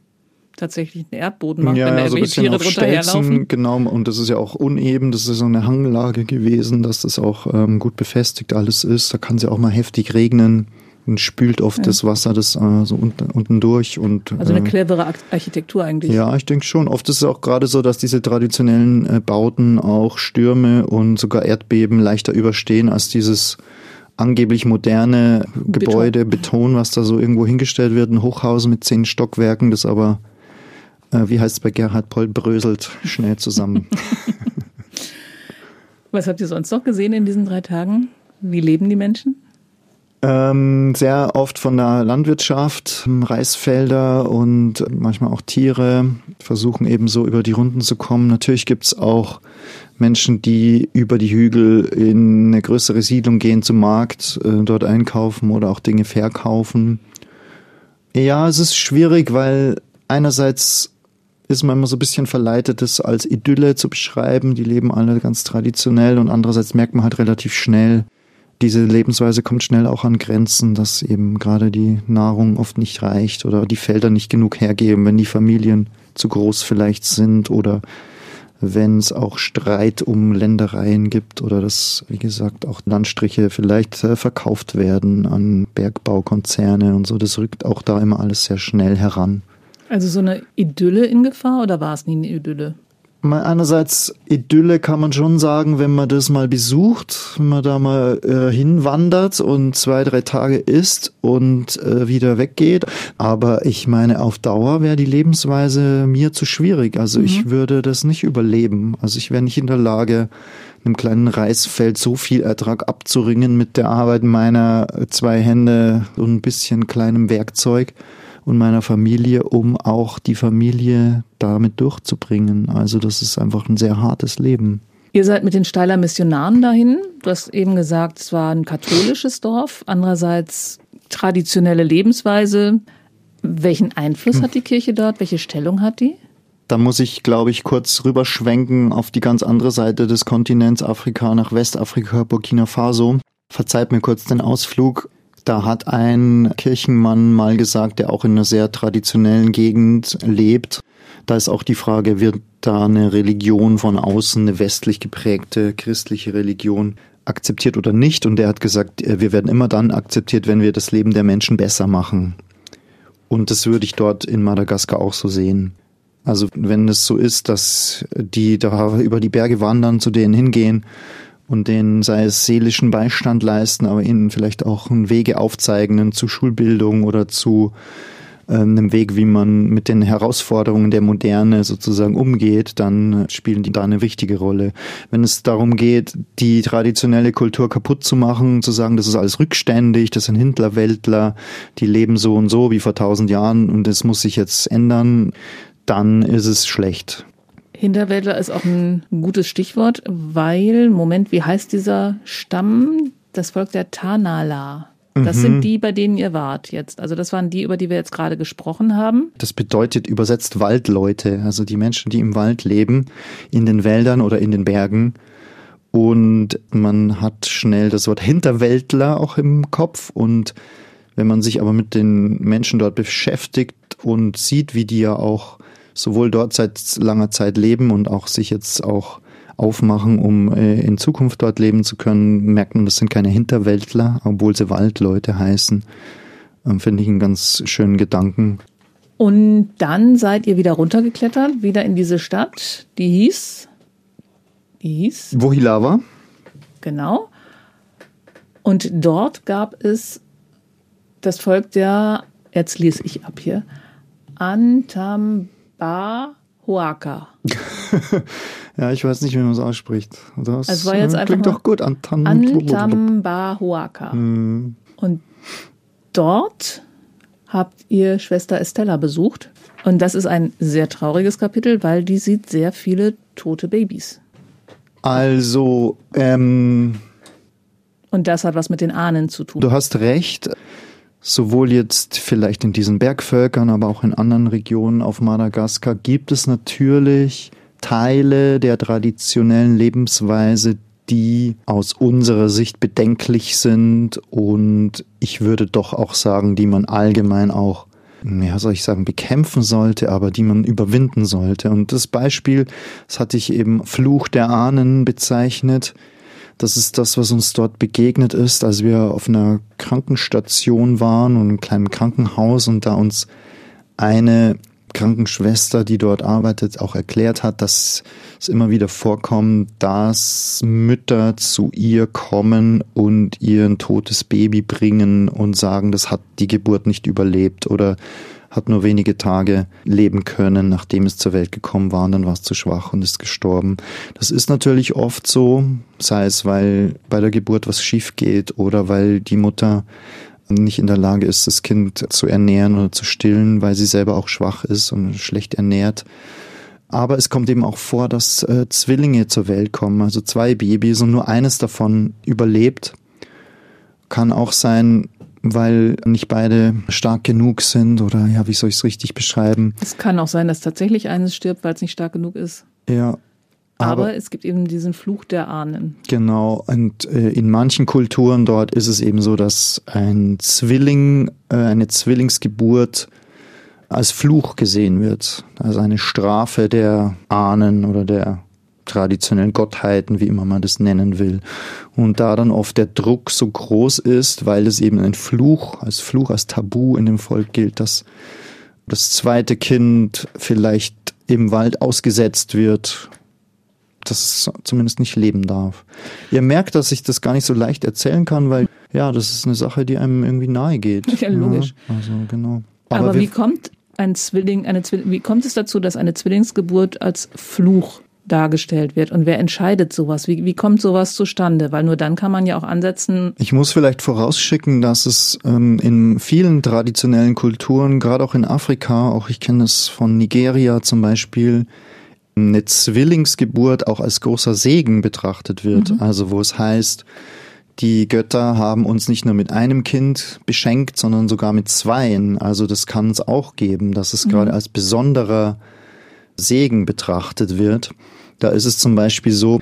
S2: tatsächlichen Erdboden macht,
S3: ja, wenn da so Tiere drunter Stelzen, herlaufen. Genau, und das ist ja auch uneben, das ist so eine Hanglage gewesen, dass das auch ähm, gut befestigt alles ist. Da kann es ja auch mal heftig regnen und spült oft ja. das Wasser das äh, so unten, unten durch und
S2: also eine äh, clevere Architektur eigentlich.
S3: Ja, ich denke schon. Oft ist es auch gerade so, dass diese traditionellen äh, Bauten auch Stürme und sogar Erdbeben leichter überstehen als dieses angeblich moderne Beton. Gebäude, Beton, was da so irgendwo hingestellt wird, ein Hochhaus mit zehn Stockwerken, das aber, äh, wie heißt es bei Gerhard Poll, bröselt schnell zusammen.
S2: was habt ihr sonst noch gesehen in diesen drei Tagen? Wie leben die Menschen?
S3: Ähm, sehr oft von der Landwirtschaft, Reisfelder und manchmal auch Tiere versuchen eben so über die Runden zu kommen. Natürlich gibt's auch Menschen, die über die Hügel in eine größere Siedlung gehen zum Markt, äh, dort einkaufen oder auch Dinge verkaufen. Ja, es ist schwierig, weil einerseits ist man immer so ein bisschen verleitet, das als Idylle zu beschreiben. Die leben alle ganz traditionell und andererseits merkt man halt relativ schnell, diese Lebensweise kommt schnell auch an Grenzen, dass eben gerade die Nahrung oft nicht reicht oder die Felder nicht genug hergeben, wenn die Familien zu groß vielleicht sind oder wenn es auch Streit um Ländereien gibt oder dass, wie gesagt, auch Landstriche vielleicht äh, verkauft werden an Bergbaukonzerne und so. Das rückt auch da immer alles sehr schnell heran.
S2: Also so eine Idylle in Gefahr oder war es nie eine Idylle?
S3: Einerseits Idylle kann man schon sagen, wenn man das mal besucht, wenn man da mal äh, hinwandert und zwei, drei Tage isst und äh, wieder weggeht. Aber ich meine, auf Dauer wäre die Lebensweise mir zu schwierig. Also mhm. ich würde das nicht überleben. Also ich wäre nicht in der Lage, einem kleinen Reisfeld so viel Ertrag abzuringen mit der Arbeit meiner zwei Hände und ein bisschen kleinem Werkzeug und meiner Familie, um auch die Familie damit durchzubringen. Also das ist einfach ein sehr hartes Leben.
S2: Ihr seid mit den Steiler Missionaren dahin. Du hast eben gesagt, es war ein katholisches Dorf. Andererseits traditionelle Lebensweise. Welchen Einfluss hat die Kirche dort? Welche Stellung hat die?
S3: Da muss ich, glaube ich, kurz rüberschwenken auf die ganz andere Seite des Kontinents Afrika nach Westafrika, Burkina Faso. Verzeiht mir kurz den Ausflug. Da hat ein Kirchenmann mal gesagt, der auch in einer sehr traditionellen Gegend lebt. Da ist auch die Frage, wird da eine Religion von außen, eine westlich geprägte christliche Religion akzeptiert oder nicht? Und der hat gesagt, äh, wir werden immer dann akzeptiert, wenn wir das Leben der Menschen besser machen. Und das würde ich dort in Madagaskar auch so sehen. Also wenn es so ist, dass die da über die Berge wandern, zu denen hingehen und denen sei es seelischen Beistand leisten, aber ihnen vielleicht auch Wege aufzeigen zu Schulbildung oder zu äh, einem Weg, wie man mit den Herausforderungen der Moderne sozusagen umgeht, dann spielen die da eine wichtige Rolle. Wenn es darum geht, die traditionelle Kultur kaputt zu machen, zu sagen, das ist alles rückständig, das sind Hintlerweltler, die leben so und so wie vor tausend Jahren und es muss sich jetzt ändern, dann ist es schlecht.
S2: Hinterwäldler ist auch ein gutes Stichwort, weil, Moment, wie heißt dieser Stamm? Das Volk der Tanala. Das mhm. sind die, bei denen ihr wart jetzt. Also das waren die, über die wir jetzt gerade gesprochen haben.
S3: Das bedeutet übersetzt Waldleute, also die Menschen, die im Wald leben, in den Wäldern oder in den Bergen. Und man hat schnell das Wort Hinterwäldler auch im Kopf. Und wenn man sich aber mit den Menschen dort beschäftigt und sieht, wie die ja auch sowohl dort seit langer Zeit leben und auch sich jetzt auch aufmachen, um äh, in Zukunft dort leben zu können, merkt man, das sind keine Hinterwäldler, obwohl sie Waldleute heißen. Ähm, Finde ich einen ganz schönen Gedanken.
S2: Und dann seid ihr wieder runtergeklettert, wieder in diese Stadt, die hieß. Die hieß.
S3: Wohilava.
S2: Genau. Und dort gab es das Volk der, jetzt lese ich ab hier, Antam Antambahuaca.
S3: ja, ich weiß nicht, wie man es ausspricht.
S2: Das es war jetzt
S3: klingt doch gut.
S2: Antam Antambahuaca. Hm. Und dort habt ihr Schwester Estella besucht. Und das ist ein sehr trauriges Kapitel, weil die sieht sehr viele tote Babys.
S3: Also, ähm.
S2: Und das hat was mit den Ahnen zu tun.
S3: Du hast recht sowohl jetzt vielleicht in diesen Bergvölkern, aber auch in anderen Regionen auf Madagaskar gibt es natürlich Teile der traditionellen Lebensweise, die aus unserer Sicht bedenklich sind und ich würde doch auch sagen, die man allgemein auch ja, soll ich sagen, bekämpfen sollte, aber die man überwinden sollte. Und das Beispiel, das hatte ich eben Fluch der Ahnen bezeichnet. Das ist das, was uns dort begegnet ist, als wir auf einer Krankenstation waren und einem kleinen Krankenhaus und da uns eine Krankenschwester, die dort arbeitet, auch erklärt hat, dass es immer wieder vorkommt, dass Mütter zu ihr kommen und ihr ein totes Baby bringen und sagen, das hat die Geburt nicht überlebt oder hat nur wenige Tage leben können, nachdem es zur Welt gekommen war und dann war es zu schwach und ist gestorben. Das ist natürlich oft so, sei es, weil bei der Geburt was schief geht oder weil die Mutter nicht in der Lage ist, das Kind zu ernähren oder zu stillen, weil sie selber auch schwach ist und schlecht ernährt. Aber es kommt eben auch vor, dass äh, Zwillinge zur Welt kommen, also zwei Babys und nur eines davon überlebt. Kann auch sein, weil nicht beide stark genug sind oder ja, wie soll ich es richtig beschreiben?
S2: Es kann auch sein, dass tatsächlich eines stirbt, weil es nicht stark genug ist.
S3: Ja.
S2: Aber, aber es gibt eben diesen Fluch der Ahnen.
S3: Genau. Und äh, in manchen Kulturen dort ist es eben so, dass ein Zwilling, äh, eine Zwillingsgeburt als Fluch gesehen wird. Also eine Strafe der Ahnen oder der traditionellen Gottheiten, wie immer man das nennen will. Und da dann oft der Druck so groß ist, weil es eben ein Fluch, als Fluch, als Tabu in dem Volk gilt, dass das zweite Kind vielleicht im Wald ausgesetzt wird, dass es zumindest nicht leben darf. Ihr merkt, dass ich das gar nicht so leicht erzählen kann, weil ja, das ist eine Sache, die einem irgendwie nahe geht.
S2: Ja, logisch.
S3: Ja, also genau.
S2: Aber, Aber wie kommt ein Zwilling, eine Zwilling, wie kommt es dazu, dass eine Zwillingsgeburt als Fluch dargestellt wird. Und wer entscheidet sowas? Wie, wie kommt sowas zustande? Weil nur dann kann man ja auch ansetzen.
S3: Ich muss vielleicht vorausschicken, dass es ähm, in vielen traditionellen Kulturen, gerade auch in Afrika, auch ich kenne es von Nigeria zum Beispiel, eine Zwillingsgeburt auch als großer Segen betrachtet wird. Mhm. Also wo es heißt, die Götter haben uns nicht nur mit einem Kind beschenkt, sondern sogar mit zweien. Also das kann es auch geben, dass es mhm. gerade als besonderer Segen betrachtet wird. Da ist es zum Beispiel so,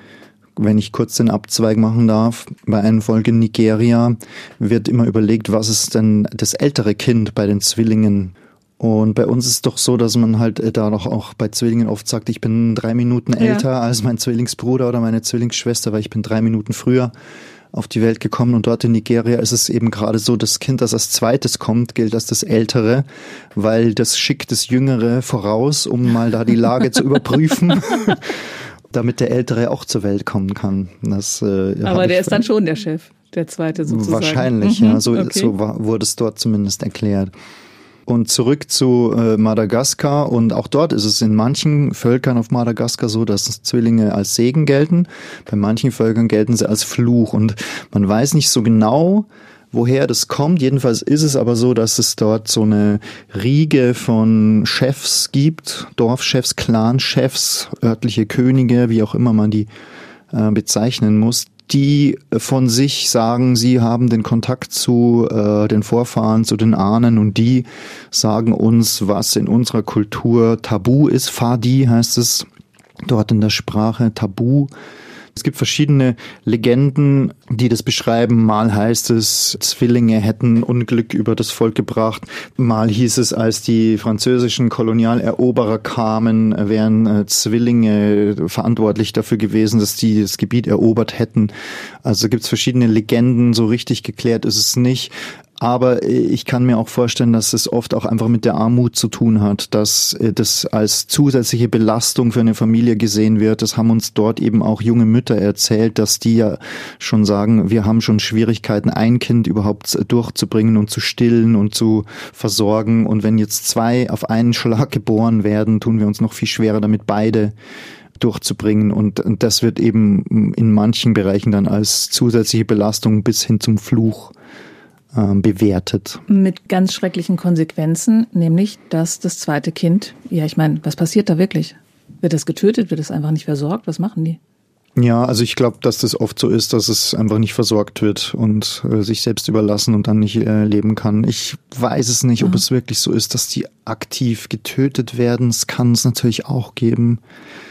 S3: wenn ich kurz den Abzweig machen darf, bei einer Folge in Nigeria wird immer überlegt, was ist denn das ältere Kind bei den Zwillingen? Und bei uns ist es doch so, dass man halt äh, da doch auch bei Zwillingen oft sagt, ich bin drei Minuten älter ja. als mein Zwillingsbruder oder meine Zwillingsschwester, weil ich bin drei Minuten früher auf die Welt gekommen und dort in Nigeria ist es eben gerade so, das Kind, das als zweites kommt, gilt als das Ältere, weil das schickt das Jüngere voraus, um mal da die Lage zu überprüfen. Damit der Ältere auch zur Welt kommen kann. Das,
S2: äh, Aber der ist dann schon der Chef, der Zweite sozusagen.
S3: Wahrscheinlich, mhm, ja. So, okay. so wurde es dort zumindest erklärt. Und zurück zu äh, Madagaskar. Und auch dort ist es in manchen Völkern auf Madagaskar so, dass Zwillinge als Segen gelten. Bei manchen Völkern gelten sie als Fluch. Und man weiß nicht so genau, woher das kommt. Jedenfalls ist es aber so, dass es dort so eine Riege von Chefs gibt, Dorfchefs, Clanchefs, örtliche Könige, wie auch immer man die äh, bezeichnen muss, die von sich sagen, sie haben den Kontakt zu äh, den Vorfahren, zu den Ahnen und die sagen uns, was in unserer Kultur Tabu ist. Fadi heißt es dort in der Sprache, Tabu es gibt verschiedene Legenden, die das beschreiben. Mal heißt es, Zwillinge hätten Unglück über das Volk gebracht. Mal hieß es, als die französischen Kolonialeroberer kamen, wären äh, Zwillinge verantwortlich dafür gewesen, dass die das Gebiet erobert hätten. Also gibt es verschiedene Legenden. So richtig geklärt ist es nicht. Aber ich kann mir auch vorstellen, dass es oft auch einfach mit der Armut zu tun hat, dass äh, das als zusätzliche Belastung für eine Familie gesehen wird. Das haben uns dort eben auch junge Mütter erzählt, dass die ja schon sagen, wir haben schon Schwierigkeiten, ein Kind überhaupt durchzubringen und zu stillen und zu versorgen. Und wenn jetzt zwei auf einen Schlag geboren werden, tun wir uns noch viel schwerer damit beide durchzubringen. Und das wird eben in manchen Bereichen dann als zusätzliche Belastung bis hin zum Fluch ähm, bewertet.
S2: Mit ganz schrecklichen Konsequenzen, nämlich, dass das zweite Kind, ja, ich meine, was passiert da wirklich? Wird das getötet? Wird das einfach nicht versorgt? Was machen die?
S3: Ja, also ich glaube, dass das oft so ist, dass es einfach nicht versorgt wird und äh, sich selbst überlassen und dann nicht äh, leben kann. Ich weiß es nicht, ob mhm. es wirklich so ist, dass die aktiv getötet werden. Es kann es natürlich auch geben.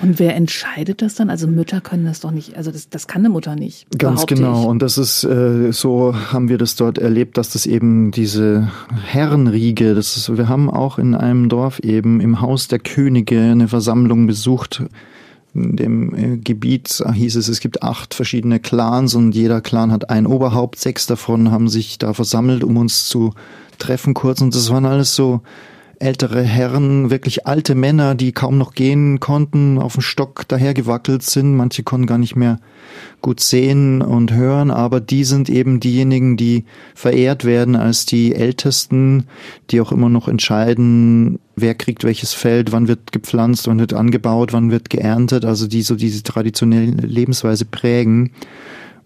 S2: Und wer entscheidet das dann? Also Mütter können das doch nicht, also das, das kann eine Mutter nicht.
S3: Ganz genau. Ich. Und das ist, äh, so haben wir das dort erlebt, dass das eben diese Herrenriege, das ist, wir haben auch in einem Dorf eben im Haus der Könige eine Versammlung besucht in dem äh, Gebiet hieß es, es gibt acht verschiedene Clans und jeder Clan hat ein Oberhaupt. Sechs davon haben sich da versammelt, um uns zu treffen kurz. Und das waren alles so ältere Herren, wirklich alte Männer, die kaum noch gehen konnten, auf dem Stock dahergewackelt sind. Manche konnten gar nicht mehr gut sehen und hören, aber die sind eben diejenigen, die verehrt werden als die Ältesten, die auch immer noch entscheiden, wer kriegt welches Feld, wann wird gepflanzt, wann wird angebaut, wann wird geerntet, also die so diese traditionelle Lebensweise prägen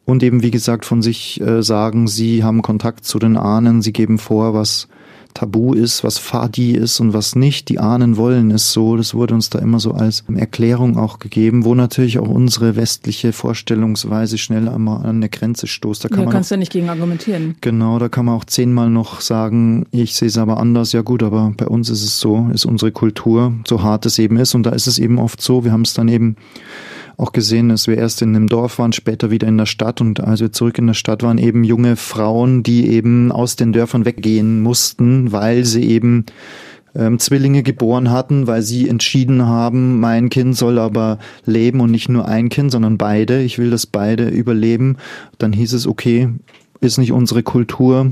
S3: und eben wie gesagt von sich äh, sagen, sie haben Kontakt zu den Ahnen, sie geben vor, was tabu ist, was Fadi ist und was nicht. Die Ahnen wollen es so. Das wurde uns da immer so als Erklärung auch gegeben, wo natürlich auch unsere westliche Vorstellungsweise schnell einmal an eine Grenze stoßt.
S2: Da kann ja, man kannst du ja nicht gegen argumentieren.
S3: Genau, da kann man auch zehnmal noch sagen, ich sehe es aber anders. Ja gut, aber bei uns ist es so, ist unsere Kultur, so hart es eben ist. Und da ist es eben oft so, wir haben es dann eben auch gesehen, dass wir erst in einem Dorf waren, später wieder in der Stadt und als wir zurück in der Stadt waren, eben junge Frauen, die eben aus den Dörfern weggehen mussten, weil sie eben ähm, Zwillinge geboren hatten, weil sie entschieden haben, mein Kind soll aber leben und nicht nur ein Kind, sondern beide. Ich will, dass beide überleben. Dann hieß es, okay, ist nicht unsere Kultur,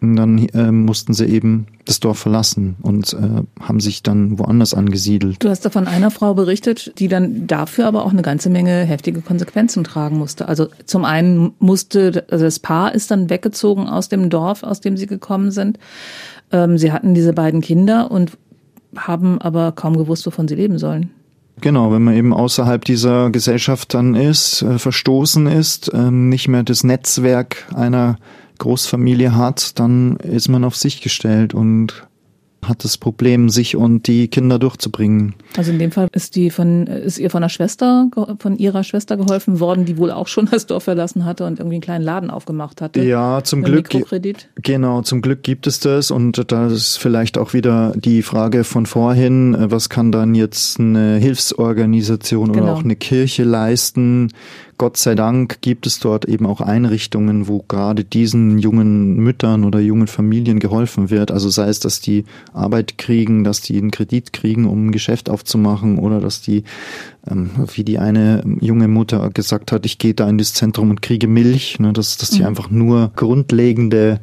S3: und dann äh, mussten sie eben das Dorf verlassen und äh, haben sich dann woanders angesiedelt.
S2: Du hast da von einer Frau berichtet, die dann dafür aber auch eine ganze Menge heftige Konsequenzen tragen musste. Also zum einen musste, also das Paar ist dann weggezogen aus dem Dorf, aus dem sie gekommen sind. Ähm, sie hatten diese beiden Kinder und haben aber kaum gewusst, wovon sie leben sollen.
S3: Genau, wenn man eben außerhalb dieser Gesellschaft dann ist, äh, verstoßen ist, äh, nicht mehr das Netzwerk einer Großfamilie hat, dann ist man auf sich gestellt und hat das Problem, sich und die Kinder durchzubringen.
S2: Also in dem Fall ist die von, ist ihr von der Schwester, von ihrer Schwester geholfen worden, die wohl auch schon das Dorf verlassen hatte und irgendwie einen kleinen Laden aufgemacht hatte.
S3: Ja, zum Glück.
S2: Mikrokredit.
S3: Genau, zum Glück gibt es das und da ist vielleicht auch wieder die Frage von vorhin, was kann dann jetzt eine Hilfsorganisation genau. oder auch eine Kirche leisten? Gott sei Dank gibt es dort eben auch Einrichtungen, wo gerade diesen jungen Müttern oder jungen Familien geholfen wird. Also sei es, dass die Arbeit kriegen, dass die einen Kredit kriegen, um ein Geschäft aufzumachen oder dass die, ähm, wie die eine junge Mutter gesagt hat, ich gehe da in das Zentrum und kriege Milch, ne, dass, dass die mhm. einfach nur grundlegende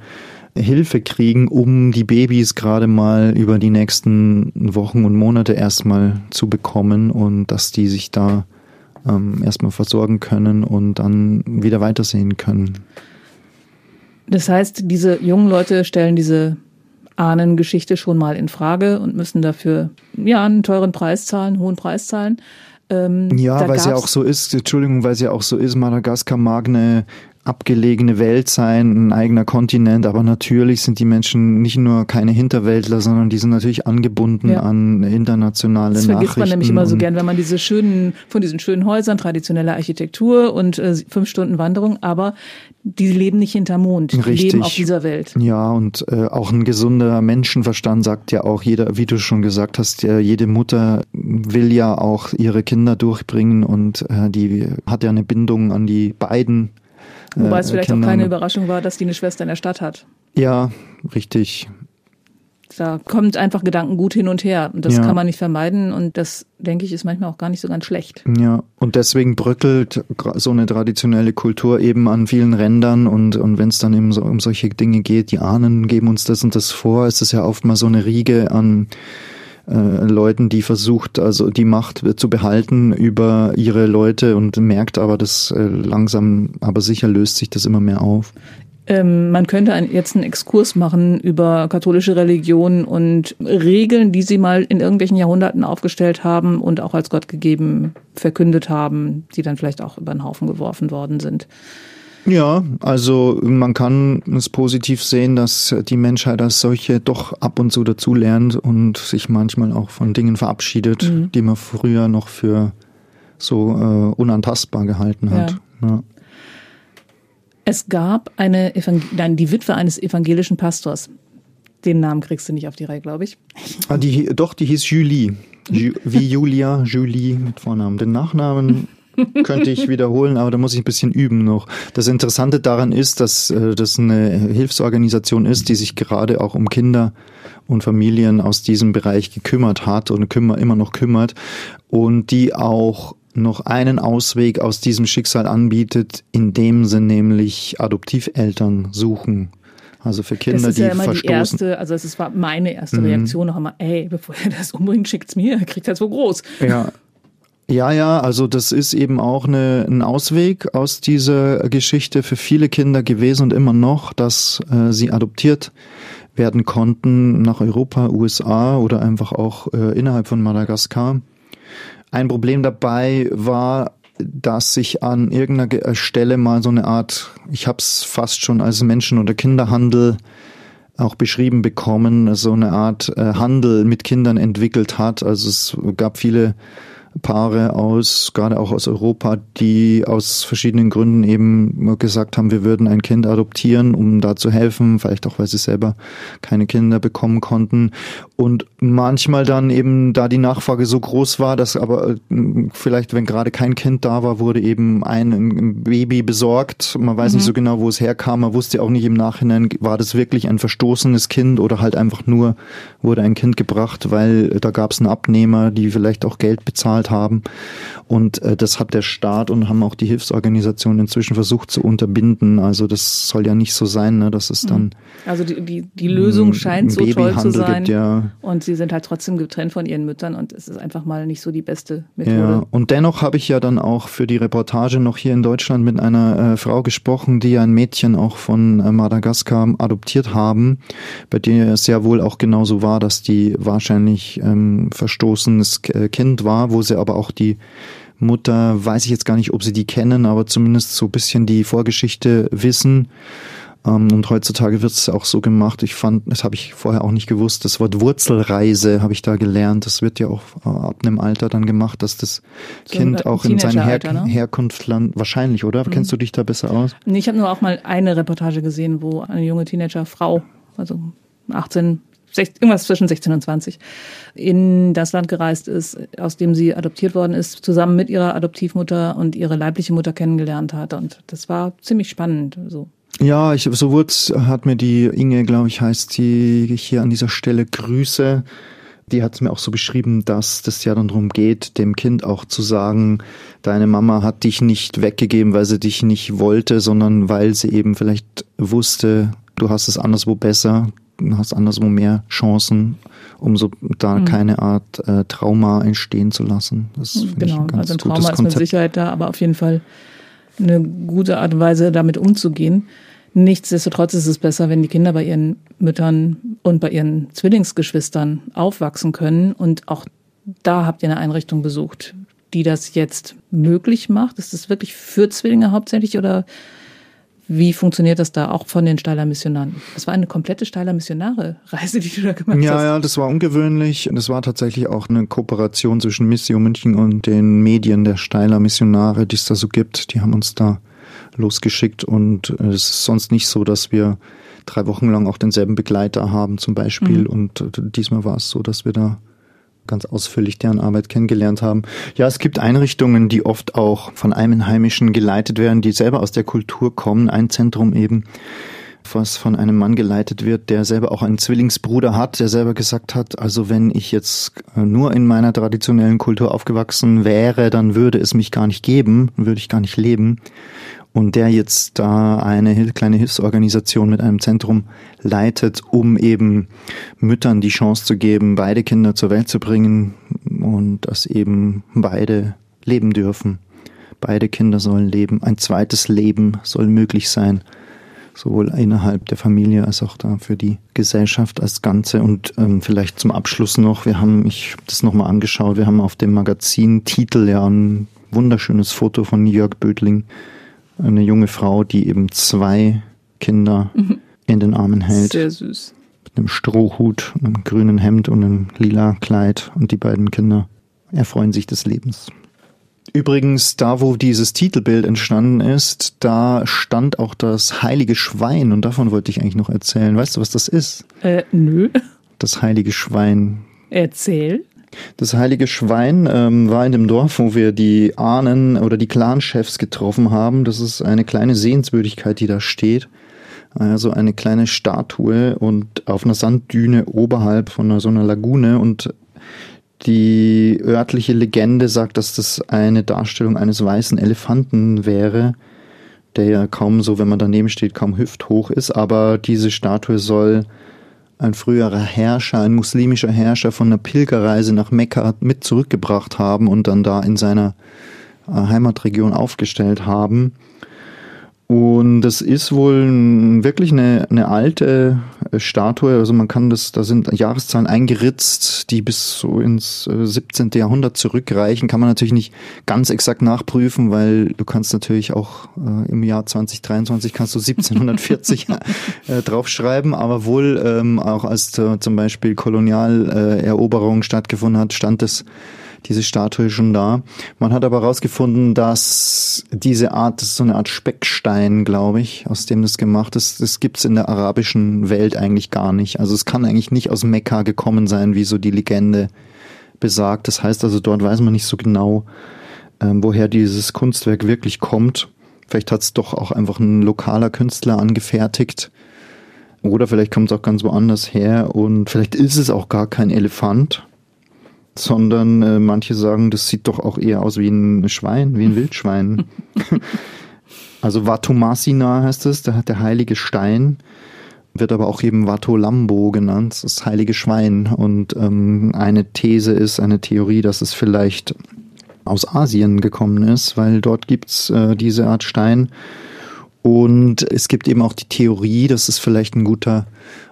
S3: Hilfe kriegen, um die Babys gerade mal über die nächsten Wochen und Monate erstmal zu bekommen und dass die sich da ähm, erstmal versorgen können und dann wieder weitersehen können.
S2: Das heißt, diese jungen Leute stellen diese Ahnengeschichte schon mal in Frage und müssen dafür ja einen teuren Preis zahlen, einen hohen Preis zahlen.
S3: Ähm, ja, weil es ja auch so ist, Entschuldigung, weil es ja auch so ist, Madagaskar mag eine abgelegene Welt sein, ein eigener Kontinent, aber natürlich sind die Menschen nicht nur keine Hinterwäldler, sondern die sind natürlich angebunden ja. an internationale das Nachrichten. Das vergisst man
S2: nämlich immer so gern, wenn man diese schönen, von diesen schönen Häusern, traditionelle Architektur und äh, fünf Stunden Wanderung, aber die leben nicht hinter Mond, die Richtig. leben auf dieser Welt.
S3: Ja, und äh, auch ein gesunder Menschenverstand sagt ja auch jeder, wie du schon gesagt hast, ja, jede Mutter will ja auch ihre Kinder durchbringen und äh, die hat ja eine Bindung an die beiden
S2: Wobei es äh, vielleicht auch keine Überraschung war, dass die eine Schwester in der Stadt hat.
S3: Ja, richtig.
S2: Da kommt einfach Gedankengut hin und her. Und das ja. kann man nicht vermeiden. Und das, denke ich, ist manchmal auch gar nicht so ganz schlecht.
S3: Ja, und deswegen bröckelt so eine traditionelle Kultur eben an vielen Rändern. Und, und wenn es dann eben so um solche Dinge geht, die Ahnen geben uns das und das vor, ist es ja oft mal so eine Riege an äh, Leuten, die versucht, also die Macht zu behalten über ihre Leute und merkt aber, dass äh, langsam, aber sicher löst sich das immer mehr auf.
S2: Ähm, man könnte ein, jetzt einen Exkurs machen über katholische Religion und Regeln, die sie mal in irgendwelchen Jahrhunderten aufgestellt haben und auch als Gott gegeben verkündet haben, die dann vielleicht auch über den Haufen geworfen worden sind.
S3: Ja, also man kann es positiv sehen, dass die Menschheit als solche doch ab und zu dazulernt und sich manchmal auch von Dingen verabschiedet, mhm. die man früher noch für so äh, unantastbar gehalten hat. Ja. Ja.
S2: Es gab eine Evangel nein, die Witwe eines evangelischen Pastors. Den Namen kriegst du nicht auf die Reihe, glaube ich.
S3: Ah, die, doch, die hieß Julie. Ju, wie Julia, Julie mit Vornamen. Den Nachnamen könnte ich wiederholen, aber da muss ich ein bisschen üben noch. Das Interessante daran ist, dass äh, das eine Hilfsorganisation ist, die sich gerade auch um Kinder und Familien aus diesem Bereich gekümmert hat und kümmer, immer noch kümmert und die auch noch einen Ausweg aus diesem Schicksal anbietet, indem sie nämlich Adoptiveltern suchen. Also für Kinder,
S2: das ist
S3: ja
S2: immer
S3: verstoßen.
S2: Die erste, also es war meine erste mhm. Reaktion noch einmal, ey, bevor er das umbringt, schickt's mir, kriegt halt so groß.
S3: Ja, ja, ja, also das ist eben auch eine, ein Ausweg aus dieser Geschichte für viele Kinder gewesen und immer noch, dass äh, sie adoptiert werden konnten nach Europa, USA oder einfach auch äh, innerhalb von Madagaskar. Ein Problem dabei war, dass sich an irgendeiner äh, Stelle mal so eine Art, ich habe es fast schon als Menschen- oder Kinderhandel auch beschrieben bekommen, so eine Art äh, Handel mit Kindern entwickelt hat. Also es gab viele Paare aus, gerade auch aus Europa, die aus verschiedenen Gründen eben gesagt haben, wir würden ein Kind adoptieren, um da zu helfen, vielleicht auch, weil sie selber keine Kinder bekommen konnten. Und manchmal dann eben, da die Nachfrage so groß war, dass aber äh, vielleicht, wenn gerade kein Kind da war, wurde eben ein Baby besorgt. Man weiß mhm. nicht so genau, wo es herkam. Man wusste auch nicht im Nachhinein, war das wirklich ein verstoßenes Kind oder halt einfach nur wurde ein Kind gebracht, weil da gab es einen Abnehmer, die vielleicht auch Geld bezahlt bezahlt haben. Und äh, das hat der Staat und haben auch die Hilfsorganisationen inzwischen versucht zu unterbinden. Also das soll ja nicht so sein, ne, dass es dann.
S2: Also die, die, die Lösung scheint so toll zu sein. Gibt, ja. Und sie sind halt trotzdem getrennt von ihren Müttern und es ist einfach mal nicht so die beste Methode.
S3: Ja, und dennoch habe ich ja dann auch für die Reportage noch hier in Deutschland mit einer äh, Frau gesprochen, die ja ein Mädchen auch von äh, Madagaskar adoptiert haben, bei der es ja wohl auch genauso war, dass die wahrscheinlich ähm, verstoßenes äh, Kind war, wo sie sie aber auch die Mutter, weiß ich jetzt gar nicht, ob sie die kennen, aber zumindest so ein bisschen die Vorgeschichte wissen. Ähm, und heutzutage wird es auch so gemacht. Ich fand, das habe ich vorher auch nicht gewusst. Das Wort Wurzelreise habe ich da gelernt. Das wird ja auch äh, ab einem Alter dann gemacht, dass das so Kind auch in sein Her ne? Herkunftsland wahrscheinlich, oder? Mhm. Kennst du dich da besser aus?
S2: Nee, ich habe nur auch mal eine Reportage gesehen, wo eine junge Teenagerfrau, also 18, irgendwas zwischen 16 und 20, in das Land gereist ist, aus dem sie adoptiert worden ist, zusammen mit ihrer Adoptivmutter und ihre leibliche Mutter kennengelernt hat. Und das war ziemlich spannend. So.
S3: Ja, ich, so wurde, hat mir die Inge, glaube ich, heißt die hier an dieser Stelle Grüße. Die hat es mir auch so beschrieben, dass das ja dann darum geht, dem Kind auch zu sagen, deine Mama hat dich nicht weggegeben, weil sie dich nicht wollte, sondern weil sie eben vielleicht wusste, du hast es anderswo besser, hast anderswo mehr Chancen, um so da mhm. keine Art äh, Trauma entstehen zu lassen.
S2: Das genau, ich ein also ein Trauma ist mit Sicherheit da, aber auf jeden Fall eine gute Art und Weise, damit umzugehen. Nichtsdestotrotz ist es besser, wenn die Kinder bei ihren Müttern und bei ihren Zwillingsgeschwistern aufwachsen können. Und auch da habt ihr eine Einrichtung besucht, die das jetzt möglich macht. Ist das wirklich für Zwillinge hauptsächlich oder wie funktioniert das da auch von den Steiler Missionaren? Das war eine komplette Steiler Missionare-Reise, die du da gemacht
S3: ja,
S2: hast.
S3: Ja, ja, das war ungewöhnlich. Das war tatsächlich auch eine Kooperation zwischen Mission München und den Medien der Steiler Missionare, die es da so gibt. Die haben uns da losgeschickt und es ist sonst nicht so, dass wir drei Wochen lang auch denselben Begleiter haben zum Beispiel. Mhm. Und diesmal war es so, dass wir da ganz ausführlich deren Arbeit kennengelernt haben. Ja, es gibt Einrichtungen, die oft auch von Einheimischen geleitet werden, die selber aus der Kultur kommen. Ein Zentrum eben, was von einem Mann geleitet wird, der selber auch einen Zwillingsbruder hat, der selber gesagt hat, also wenn ich jetzt nur in meiner traditionellen Kultur aufgewachsen wäre, dann würde es mich gar nicht geben, würde ich gar nicht leben und der jetzt da eine kleine Hilfsorganisation mit einem Zentrum leitet, um eben Müttern die Chance zu geben, beide Kinder zur Welt zu bringen und dass eben beide leben dürfen. Beide Kinder sollen leben. Ein zweites Leben soll möglich sein, sowohl innerhalb der Familie als auch da für die Gesellschaft als Ganze. Und ähm, vielleicht zum Abschluss noch, wir haben, ich habe das nochmal angeschaut, wir haben auf dem Magazin-Titel ja ein wunderschönes Foto von Jörg Bödling, eine junge Frau, die eben zwei Kinder mhm. in den Armen hält.
S2: Sehr süß.
S3: Mit einem Strohhut, einem grünen Hemd und einem lila Kleid. Und die beiden Kinder erfreuen sich des Lebens. Übrigens, da wo dieses Titelbild entstanden ist, da stand auch das heilige Schwein und davon wollte ich eigentlich noch erzählen. Weißt du, was das ist?
S2: Äh, nö.
S3: Das heilige Schwein.
S2: Erzähl.
S3: Das heilige Schwein ähm, war in dem Dorf, wo wir die Ahnen oder die Clanchefs getroffen haben. Das ist eine kleine Sehenswürdigkeit, die da steht. Also eine kleine Statue und auf einer Sanddüne oberhalb von einer, so einer Lagune und die örtliche Legende sagt, dass das eine Darstellung eines weißen Elefanten wäre, der ja kaum so, wenn man daneben steht, kaum hüfthoch ist, aber diese Statue soll ein früherer Herrscher, ein muslimischer Herrscher von einer Pilgerreise nach Mekka mit zurückgebracht haben und dann da in seiner äh, Heimatregion aufgestellt haben. Und das ist wohl wirklich eine, eine alte äh, Statue. Also man kann das, da sind Jahreszahlen eingeritzt, die bis so ins 17. Äh, Jahrhundert zurückreichen. Kann man natürlich nicht ganz exakt nachprüfen, weil du kannst natürlich auch äh, im Jahr 2023 kannst du 1740 äh, draufschreiben, aber wohl ähm, auch als äh, zum Beispiel Kolonialeroberung stattgefunden hat, stand es diese Statue schon da. Man hat aber herausgefunden, dass diese Art, das ist so eine Art Speckstein, glaube ich, aus dem das gemacht ist, das gibt's in der arabischen Welt eigentlich gar nicht. Also es kann eigentlich nicht aus Mekka gekommen sein, wie so die Legende besagt. Das heißt also, dort weiß man nicht so genau, ähm, woher dieses Kunstwerk wirklich kommt. Vielleicht hat's doch auch einfach ein lokaler Künstler angefertigt. Oder vielleicht kommt es auch ganz woanders her und vielleicht ist es auch gar kein Elefant, sondern äh, manche sagen, das sieht doch auch eher aus wie ein Schwein, wie ein Wildschwein. also Vatumasina heißt es, der, der heilige Stein, wird aber auch eben Vatolambo genannt, das heilige Schwein. Und ähm, eine These ist, eine Theorie, dass es vielleicht aus Asien gekommen ist, weil dort gibt's äh, diese Art Stein. Und es gibt eben auch die Theorie, das ist vielleicht ein guter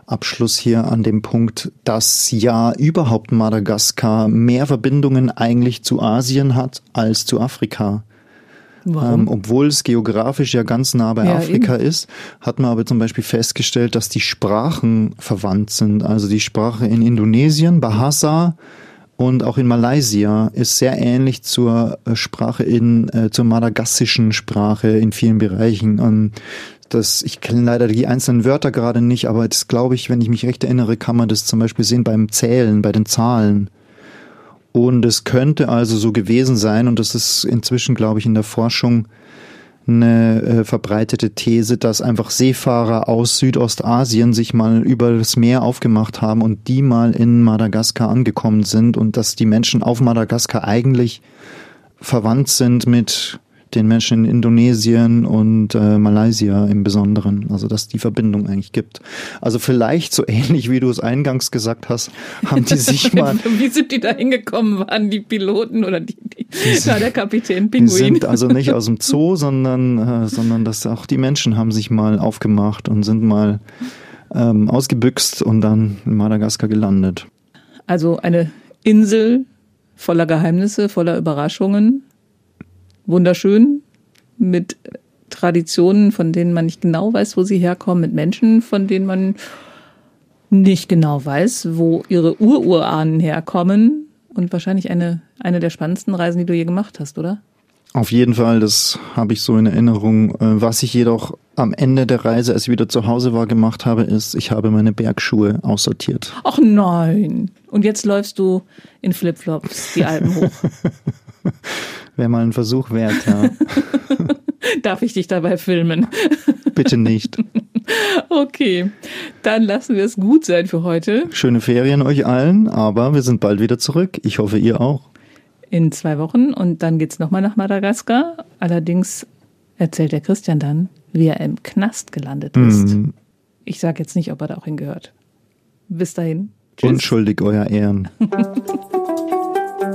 S3: Abschluss hier an dem Punkt, dass ja überhaupt Madagaskar mehr Verbindungen eigentlich zu Asien hat als zu Afrika. Ähm, obwohl es geografisch ja ganz nah bei ja, Afrika eben. ist, hat man aber zum Beispiel festgestellt, dass die Sprachen verwandt sind. Also die Sprache in Indonesien, Bahasa und auch in Malaysia ist sehr ähnlich zur äh, Sprache in, äh, zur madagassischen Sprache in vielen Bereichen. Und das, ich kenne leider die einzelnen Wörter gerade nicht, aber das glaube ich, wenn ich mich recht erinnere, kann man das zum Beispiel sehen beim Zählen, bei den Zahlen. Und es könnte also so gewesen sein, und das ist inzwischen, glaube ich, in der Forschung eine äh, verbreitete These, dass einfach Seefahrer aus Südostasien sich mal über das Meer aufgemacht haben und die mal in Madagaskar angekommen sind und dass die Menschen auf Madagaskar eigentlich verwandt sind mit den Menschen in Indonesien und äh, Malaysia im Besonderen. Also dass die Verbindung eigentlich gibt. Also vielleicht so ähnlich wie du es eingangs gesagt hast, haben die sich mal.
S2: wie sind die da hingekommen? Waren die Piloten oder die, die, die der Kapitän
S3: Pinguin? Die sind also nicht aus dem Zoo, sondern, äh, sondern dass auch die Menschen haben sich mal aufgemacht und sind mal ähm, ausgebüxt und dann in Madagaskar gelandet.
S2: Also eine Insel voller Geheimnisse, voller Überraschungen wunderschön mit Traditionen, von denen man nicht genau weiß, wo sie herkommen, mit Menschen, von denen man nicht genau weiß, wo ihre Ururahnen herkommen und wahrscheinlich eine, eine der spannendsten Reisen, die du je gemacht hast, oder?
S3: Auf jeden Fall, das habe ich so in Erinnerung. Äh, was ich jedoch am Ende der Reise, als ich wieder zu Hause war, gemacht habe, ist, ich habe meine Bergschuhe aussortiert.
S2: Ach nein. Und jetzt läufst du in Flipflops die Alpen hoch.
S3: Wäre mal ein Versuch wert, ja.
S2: Darf ich dich dabei filmen?
S3: Bitte nicht.
S2: Okay, dann lassen wir es gut sein für heute.
S3: Schöne Ferien euch allen, aber wir sind bald wieder zurück. Ich hoffe, ihr auch.
S2: In zwei Wochen und dann geht's nochmal nach Madagaskar. Allerdings erzählt der Christian dann, wie er im Knast gelandet ist. Mm. Ich sage jetzt nicht, ob er da auch hingehört. Bis dahin.
S3: Tschüss. Unschuldig, euer Ehren.